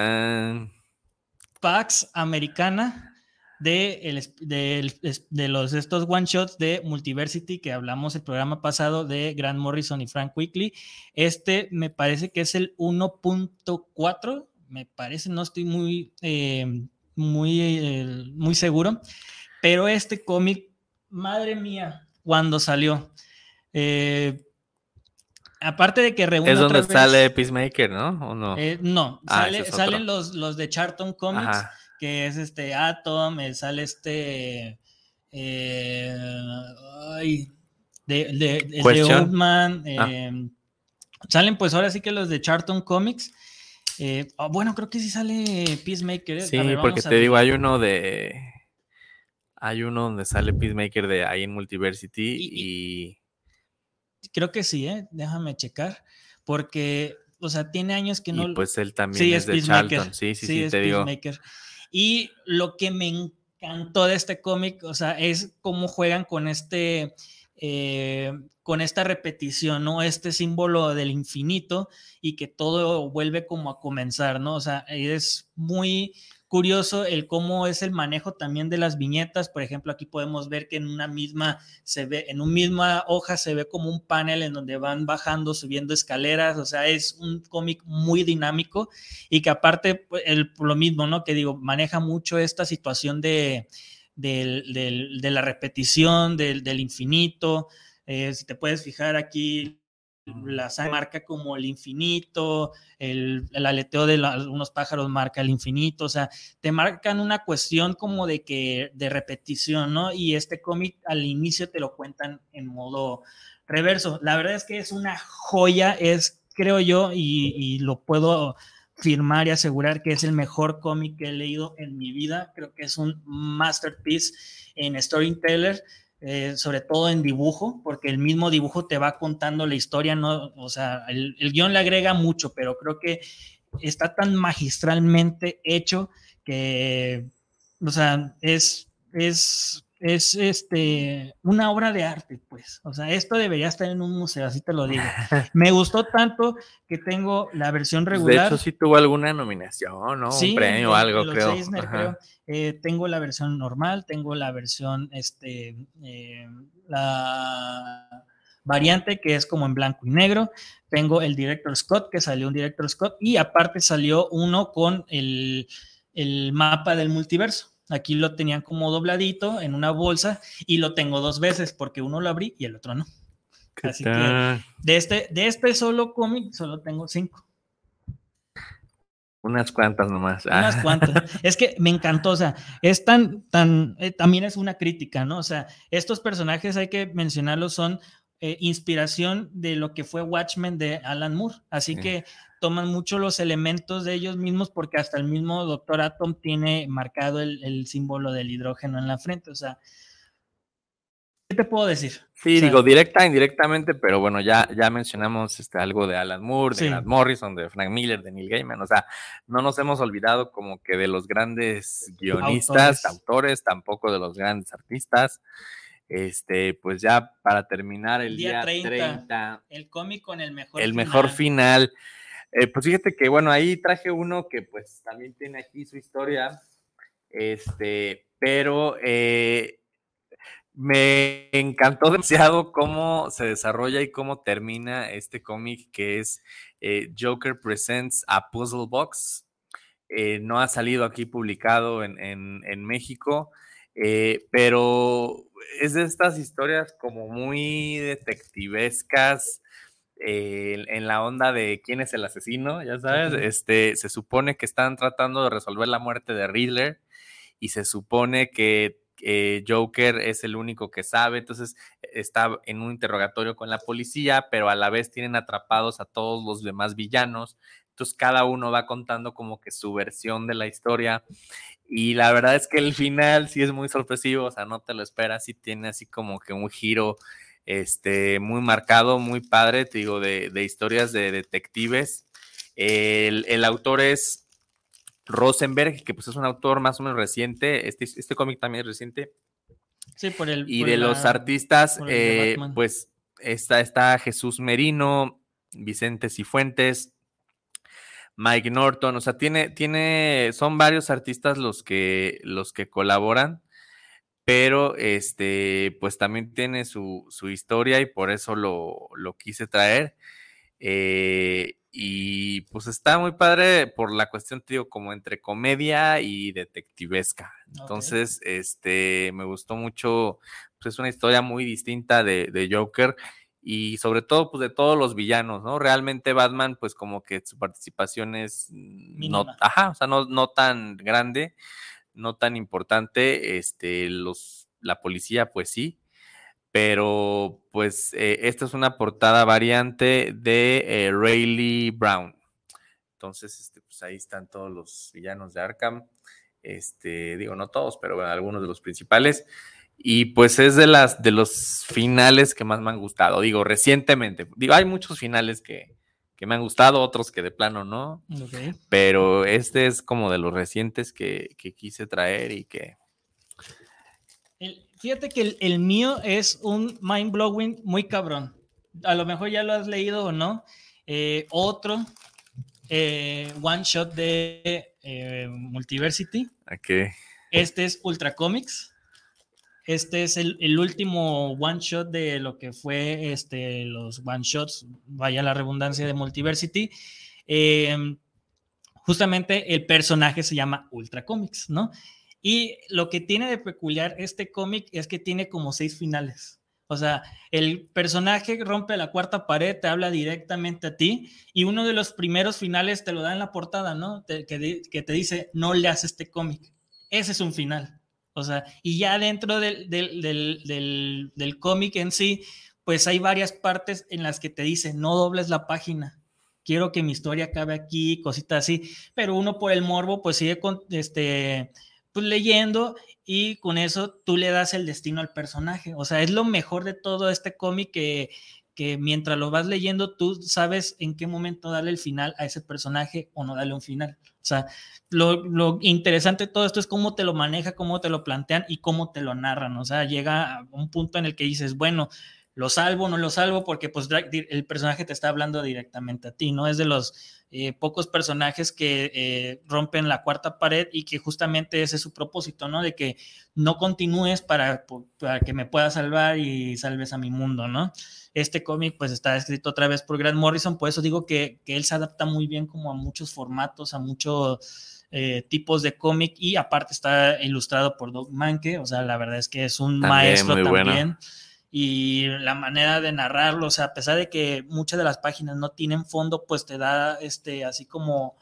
Pax Americana de, de, los, estos one shots de Multiversity que hablamos el programa pasado de Grant Morrison y Frank Quickly. Este me parece que es el 1.4, me parece, no estoy muy, eh, muy, eh, muy seguro, pero este cómic, madre mía, cuando salió. Eh, aparte de que reúne. Es donde sale Peacemaker, ¿no? ¿O no? no, ah, salen los, los de Charlton Comics que es este Atom, eh, sale este. Eh, ay, de, de, de Oldman. Ah. Em, salen pues ahora sí que los de Charlton Comics. Eh, ah, bueno, creo que sí sale Peacemaker. Sí, porque te digo, hay uno de. Hay uno donde sale Peacemaker de ahí en Multiversity y, Creo que sí, ¿eh? Déjame checar. Porque, o sea, tiene años que no. pues él también es, de Charlton. Sí, sí, sí, te digo. Y lo que me encantó de este cómic, o sea, es cómo juegan con este, eh, con esta repetición, ¿no? Este símbolo del infinito y que todo vuelve como a comenzar, ¿no? O sea, es muy, curioso el cómo es el manejo también de las viñetas. Por ejemplo, aquí podemos ver que en una misma se ve, en una misma hoja se ve como un panel en donde van bajando, subiendo escaleras. O sea, es un cómic muy dinámico y que aparte, pues, el, lo mismo, ¿no? Que digo, maneja mucho esta situación de, de la repetición, del, infinito. Eh, si te puedes fijar aquí, la marca como el infinito, el, aleteo de algunos pájaros marca el infinito, o sea, te marcan una cuestión como de que, de repetición, ¿no? Y este cómic al inicio te lo cuentan en modo reverso. La verdad es que es una joya, es, creo yo, y, y lo puedo firmar y asegurar que es el mejor cómic que he leído en mi vida. Creo que es un masterpiece en storyteller eh, sobre todo en dibujo, porque el mismo dibujo te va contando la historia, ¿no? O sea, el, el guion le agrega mucho, pero creo que está tan magistralmente hecho que, o sea, es, es es este una obra de arte, pues. O sea, esto debería estar en un museo, así te lo digo. (laughs) Me gustó tanto que tengo la versión regular. De hecho, sí tuvo alguna nominación, ¿no? un premio o algo, creo. Eh, tengo la versión normal, tengo la versión, este, eh, la variante que es como en blanco y negro. Tengo el Director Scott, que salió un Director Scott, y aparte salió uno con el, el mapa del multiverso. Aquí lo tenían como dobladito en una bolsa y lo tengo dos veces porque uno lo abrí y el otro no. Así que de este, de este solo cómic solo tengo cinco. Unas cuantas nomás. Unas cuantas. (laughs) Es que me encantó, o sea, es tan, tan, eh, también es una crítica, ¿no? O sea, estos personajes hay que mencionarlos, son eh, inspiración de lo que fue Watchmen de Alan Moore. Así que toman mucho los elementos de ellos mismos porque hasta el mismo Doctor Atom tiene marcado el, símbolo del hidrógeno en la frente. O sea, ¿qué te puedo decir? Sí, digo, directa, indirectamente, pero bueno, ya, ya mencionamos este, algo de Alan Moore, de Grant Morrison, de Frank Miller, de Neil Gaiman. O sea, no nos hemos olvidado como que de los grandes guionistas, autores, tampoco de los grandes artistas. Este, pues ya para terminar el, día, 30, el cómic con el mejor el mejor final eh, pues fíjate que, bueno, ahí traje uno que pues también tiene aquí su historia, este, pero eh, me encantó demasiado cómo se desarrolla y cómo termina este cómic que es eh, Joker Presents a Puzzle Box. no ha salido aquí publicado en, en México, pero es de estas historias como muy detectivescas, en la onda de quién es el asesino, ya sabes, este, se supone que están tratando de resolver la muerte de Riddler y se supone que Joker es el único que sabe, entonces está en un interrogatorio con la policía, pero a la vez tienen atrapados a todos los demás villanos, entonces cada uno va contando como que su versión de la historia y la verdad es que el final sí es muy sorpresivo, o sea, no te lo esperas y tiene así como que un giro este, muy marcado, muy padre, te digo, de, historias de detectives. El, autor es Rosenberg, que pues es un autor más o menos reciente, este, este cómic también es reciente. Sí, por el... Y de los artistas, eh, pues está, está Jesús Merino, Vicente Cifuentes, Mike Norton, o sea, tiene, tiene, son varios artistas los que, los que colaboran, pero este, pues también tiene su, su historia y por eso lo, lo quise traer. Eh, y pues está muy padre por la cuestión, digo, como entre comedia y detectivesca. Entonces, este, me gustó mucho, pues es una historia muy distinta de, de Joker y sobre todo pues de todos los villanos, ¿no? Realmente Batman pues como que su participación es no, ajá, o sea, no, no tan grande, no tan importante, este, los, la policía pues sí, pero pues eh, esta es una portada variante de eh, Rayleigh Brown. Entonces, este, pues ahí están todos los villanos de Arkham, este, digo, no todos, pero algunos de los principales. Y pues es de las de los finales que más me han gustado. Digo, recientemente. Digo, hay muchos finales que, me han gustado, otros que de plano no. Pero este es como de los recientes que, quise traer y que. fíjate que el, mío es un mind blowing muy cabrón. A lo mejor ya lo has leído o no. Eh, otro eh, one shot de eh, Multiversity. Okay. Este es Ultra Comics. Este es el, último one shot de lo que fue este, los one shots, vaya la redundancia de Multiversity. Em, justamente el personaje se llama Ultra Comics, ¿no? Y lo que tiene de peculiar este cómic es que tiene como seis finales. O sea, el personaje rompe la cuarta pared, te habla directamente a ti y uno de los primeros finales te lo da en la portada, ¿no? que, que, te dice, no leas este cómic. Ese es un final. O sea, y ya dentro del, del, cómic en sí, pues hay varias partes en las que te dice, no dobles la página, quiero que mi historia acabe aquí, cositas así, pero uno por el morbo, pues sigue con, este, pues leyendo y con eso tú le das el destino al personaje. O sea, es lo mejor de todo este cómic que, que mientras lo vas leyendo, tú sabes en qué momento darle el final a ese personaje o no darle un final. O sea, lo, interesante de todo esto es cómo te lo maneja, cómo te lo plantean y cómo te lo narran. O sea, llega a un punto en el que dices, bueno, lo salvo, no lo salvo, porque pues el personaje te está hablando directamente a ti, ¿no? Es de los eh, pocos personajes que eh, rompen la cuarta pared y que justamente ese es su propósito, ¿no? De que no continúes para, para que me puedas salvar y salves a mi mundo, ¿no? Este cómic pues está escrito otra vez por Grant Morrison, por eso digo que, él se adapta muy bien como a muchos formatos, a muchos eh, tipos de cómic y aparte está ilustrado por Doug Manke, o sea, la verdad es que es un maestro también. Y la manera de narrarlo, o sea, a pesar de que muchas de las páginas no tienen fondo, pues te da este así como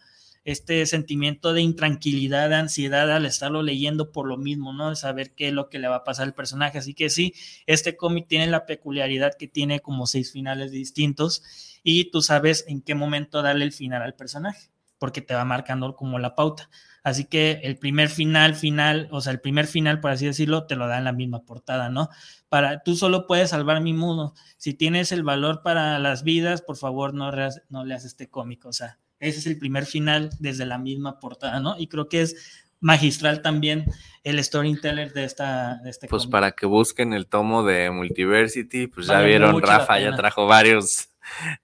este sentimiento de intranquilidad, de ansiedad al estarlo leyendo por lo mismo, ¿no? De saber qué es lo que le va a pasar al personaje. Así que sí, este cómic tiene la peculiaridad que tiene como seis finales distintos y tú sabes en qué momento darle el final al personaje, porque te va marcando como la pauta. Así que el primer final, final, o sea, el primer final, por así decirlo, te lo da en la misma portada, ¿no? Para, tú solo puedes salvar mi mundo. Si tienes el valor para las vidas, por favor, no, no leas este cómic, o sea, ese es el primer final desde la misma portada, ¿no? Y creo que es magistral también el storyteller de, esta, de este Pues para que busquen el tomo de Multiversity, pues ya vieron, Rafa ya trajo varios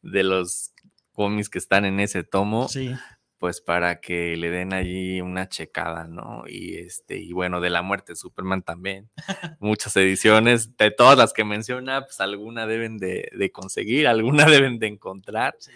de los cómics que están en ese tomo. Sí. Pues para que le den allí una checada, ¿no? Y este, y bueno, de la muerte de Superman también. (laughs) Muchas ediciones, de todas las que menciona, pues alguna deben de, de conseguir, (laughs) alguna deben de encontrar. Sí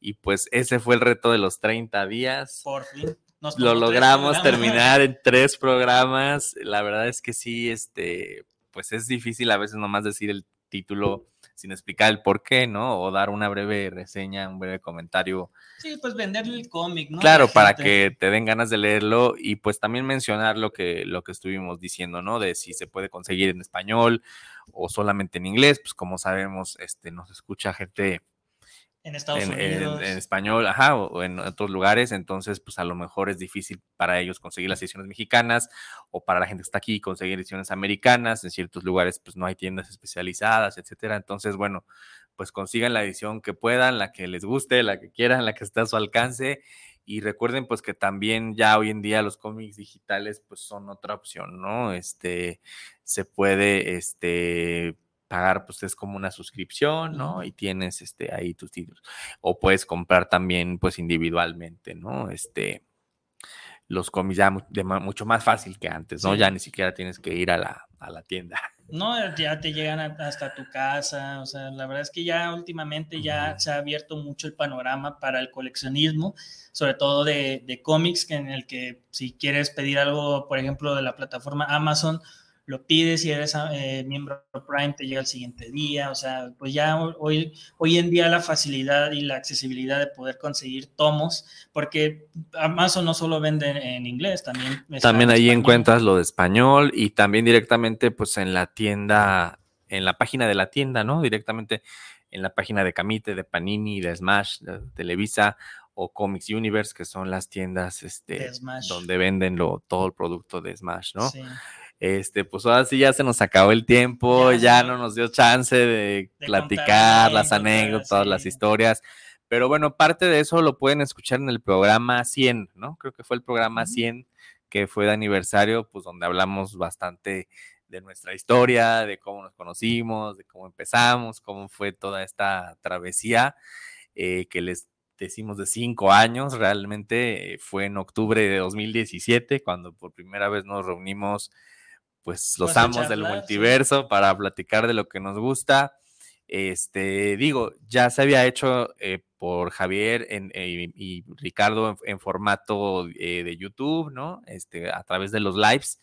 y pues ese fue el reto de los 30 días. Por fin. lo logramos terminar en (laughs) tres programas. La verdad es que sí, este, pues es difícil a veces nomás decir el título sin explicar el por qué, ¿no? O dar una breve reseña, un breve comentario. Sí, pues venderle el cómic, ¿no? Claro, para que te den ganas de leerlo y pues también mencionar lo que, lo que estuvimos diciendo, ¿no? De si se puede conseguir en español o solamente en inglés, pues como sabemos, este, nos escucha gente en Estados Unidos. En, español, ajá, o, en otros lugares, entonces pues a lo mejor es difícil para ellos conseguir las ediciones mexicanas o para la gente que está aquí conseguir ediciones americanas, en ciertos lugares pues no hay tiendas especializadas, etcétera, entonces bueno, pues consigan la edición que puedan, la que les guste, la que quieran, la que esté a su alcance y recuerden pues que también ya hoy en día los cómics digitales pues son otra opción, ¿no? Este se puede este pagar, pues es como una suscripción, ¿no? Y tienes este, ahí tus títulos. O puedes comprar también, pues individualmente, ¿no? Este, los cómics ya de mucho más fácil que antes, ¿no? Ya ni siquiera tienes que ir a la, a la tienda. No, ya te llegan hasta tu casa, o sea, la verdad es que ya últimamente ya se ha abierto mucho el panorama para el coleccionismo, sobre todo de, de cómics, en el que si quieres pedir algo, por ejemplo, de la plataforma Amazon, lo pides y eres eh, miembro Prime, te llega el siguiente día, o sea, pues ya hoy, hoy en día la facilidad y la accesibilidad de poder conseguir tomos, porque Amazon no solo vende en inglés, también... También ahí encuentras lo de español y también directamente pues en la tienda, en la página de la tienda, ¿no? Directamente en la página de Camite, de Panini, de Smash, de Televisa o Comics Universe, que son las tiendas este, donde venden lo, todo el producto de Smash, ¿no? Sí. Este, pues ahora sí ya se nos acabó el tiempo, ya, no nos dio chance de, platicar las anécdotas, las historias. Pero bueno, parte de eso lo pueden escuchar en el programa 100, ¿no? Creo que fue el programa 100 que fue de aniversario, pues donde hablamos bastante de nuestra historia, de cómo nos conocimos, de cómo empezamos, cómo fue toda esta travesía eh, que les decimos de cinco años, realmente fue en octubre de 2017 cuando por primera vez nos reunimos pues los amos del multiverso para platicar de lo que nos gusta. Este, digo, ya se había hecho eh, por Javier eh, y Ricardo en, formato eh, de YouTube, ¿no? Este, a través de los lives,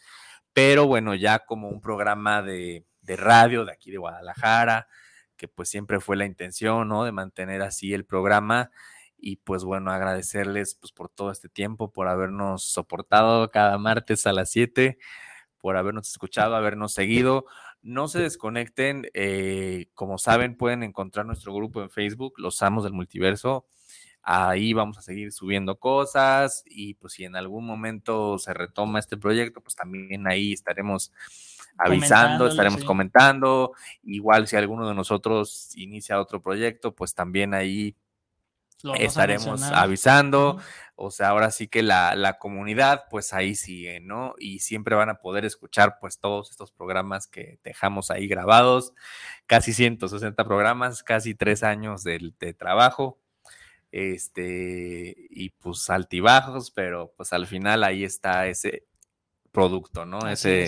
pero bueno, ya como un programa de, de radio de aquí de Guadalajara, que pues siempre fue la intención, ¿no? De mantener así el programa y pues bueno, agradecerles pues por todo este tiempo, por habernos soportado cada martes a las 7 por habernos escuchado, habernos seguido. No se desconecten. Eh, como saben, pueden encontrar nuestro grupo en Facebook, Los Amos del Multiverso. Ahí vamos a seguir subiendo cosas y pues si en algún momento se retoma este proyecto, pues también ahí estaremos avisando, estaremos comentando. Igual si alguno de nosotros inicia otro proyecto, pues también ahí estaremos avisando. O sea, ahora sí que la, la, comunidad, pues ahí sigue, ¿no? Y siempre van a poder escuchar, pues, todos estos programas que dejamos ahí grabados. Casi 160 programas, casi tres años de, de trabajo. Este, y pues altibajos, pero pues al final ahí está ese producto, ¿no? ese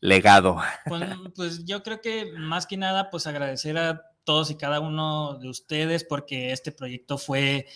legado. Pues, pues yo creo que más que nada, pues agradecer a todos y cada uno de ustedes porque este proyecto fue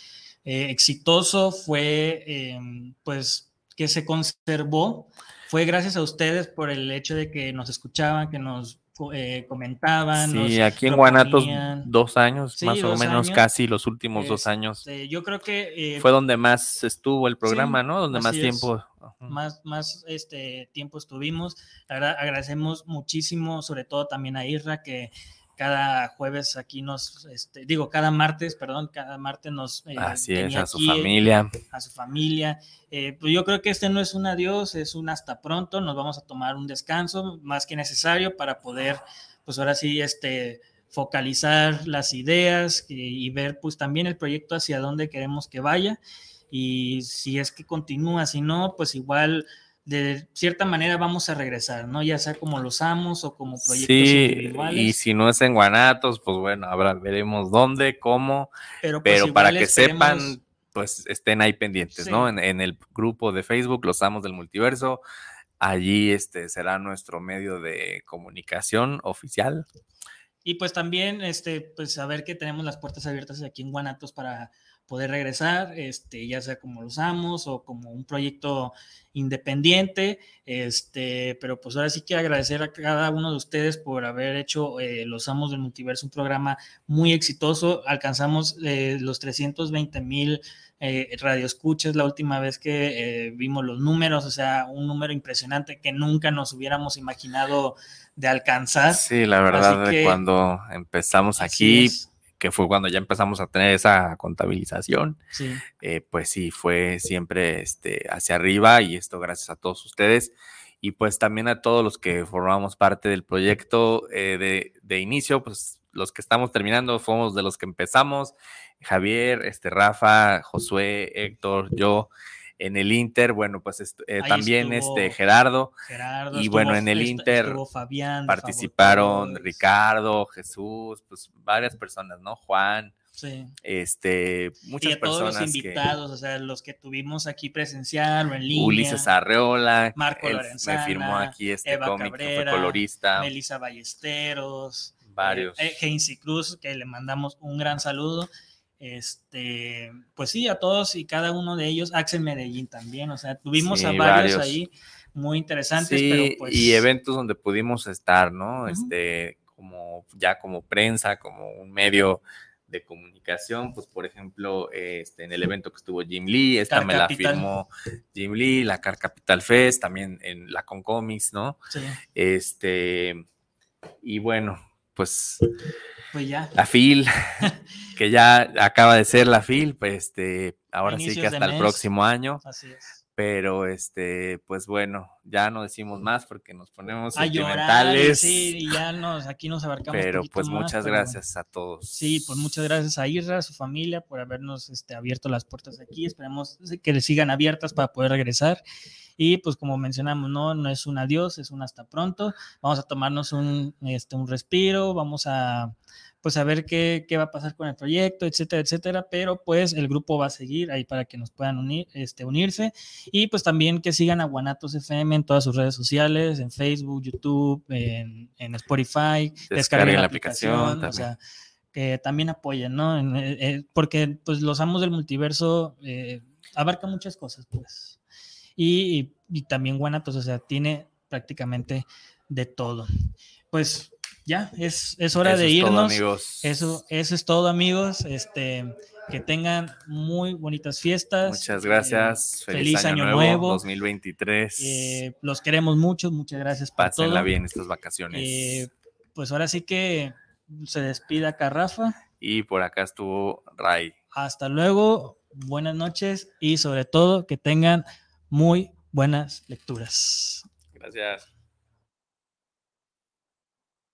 eh, exitoso, fue em, pues que se conservó. Fue gracias a ustedes por el hecho de que nos escuchaban, que nos eh, comentaban. Sí, aquí en Guanatos dos años, más o menos casi los últimos dos años. Este, yo creo que... Eh, fue donde más estuvo el programa, ¿no? Donde más tiempo... Más, más este, tiempo estuvimos. agradecemos muchísimo, sobre todo también a Irra, que cada jueves aquí nos, este, digo, cada martes, perdón, cada martes nos... Eh, Así es, a su familia. A su familia. Eh, pues yo creo que este no es un adiós, es un hasta pronto, nos vamos a tomar un descanso más que necesario para poder, pues ahora sí, este focalizar las ideas y, y ver pues también el proyecto hacia dónde queremos que vaya y si es que continúa, si no, pues igual de cierta manera vamos a regresar, ¿no? Ya sea como los amos o como proyectos sí, Y si no es en Guanatos, pues bueno, ahora veremos dónde, cómo, pero, pues para que sepan, pues estén ahí pendientes, ¿no? En, el grupo de Facebook, Los Amos del Multiverso, allí este será nuestro medio de comunicación oficial. Y pues también, este, pues saber que tenemos las puertas abiertas aquí en Guanatos para poder regresar, este, ya sea como los amos o como un proyecto independiente, este, pero pues ahora sí quiero agradecer a cada uno de ustedes por haber hecho eh, Los Amos del Multiverso un programa muy exitoso, alcanzamos eh, los 320 mil eh, radioescuchas la última vez que eh, vimos los números, o sea, un número impresionante que nunca nos hubiéramos imaginado de alcanzar. Sí, la verdad, de cuando empezamos aquí, que fue cuando ya empezamos a tener esa contabilización, eh, pues sí, fue siempre este, hacia arriba y esto gracias a todos ustedes y pues también a todos los que formamos parte del proyecto eh, de, de, inicio, pues los que estamos terminando fuimos de los que empezamos, Javier, este, Rafa, Josué, Héctor, yo, En el Inter, bueno, pues eh, también este Gerardo. Gerardo y bueno, en el Inter participaron Ricardo, Jesús, pues varias personas, ¿no? Juan. Sí. Este, muchas y a todos los invitados, o sea, los que tuvimos aquí presencial o en línea. Ulises Arreola, Marco Lorenzana, me firmó aquí este Eva cómic, Cabrera, colorista. Melissa Ballesteros, varios. Eh, Cruz, que le mandamos un gran saludo. Este, pues sí, a todos y cada uno de ellos, Axel Medellín también, o sea, tuvimos a varios, ahí muy interesantes, pero pues... Y eventos donde pudimos estar, ¿no? Este, como ya como prensa, como un medio de comunicación, pues por ejemplo, este, en el evento que estuvo Jim Lee, esta me la firmó Jim Lee, la Car Capital Fest, también en la Concomics, ¿no? Sí. Este, y bueno, pues, pues ya. La FIL, que ya acaba de ser la FIL, pues este, ahora sí que hasta el próximo año. Así es. Pero este, pues bueno, ya no decimos más porque nos ponemos a sentimentales. sí, ya nos, aquí nos abarcamos. Pero pues muchas gracias a todos. Sí, pues muchas gracias a Isra, a su familia, por habernos este, abierto las puertas aquí. Esperemos que les sigan abiertas para poder regresar. Y pues como mencionamos, no, no es un adiós, es un hasta pronto. Vamos a tomarnos un, este, un respiro, vamos a pues a ver qué, qué, va a pasar con el proyecto, etcétera, etcétera, pero pues el grupo va a seguir ahí para que nos puedan unir, este, unirse y pues también que sigan a Guanatos FM en todas sus redes sociales, en Facebook, YouTube, en, en Spotify, descarguen, la, aplicación, o sea, que también apoyen, ¿no? Eh, eh, porque pues los amos del multiverso eh, abarca muchas cosas, pues. Y, y, también Guanatos, o sea, tiene prácticamente de todo. Pues ya, es, es hora de irnos. Eso, eso es todo, amigos. Este, que tengan muy bonitas fiestas. Muchas gracias. Eh, feliz, año, nuevo, 2023. Eh, los queremos mucho. Muchas gracias por Pásenla bien estas vacaciones. Eh, pues ahora sí que se despida Carrafa. Y por acá estuvo Ray. Hasta luego. Buenas noches y sobre todo que tengan muy buenas lecturas. Gracias.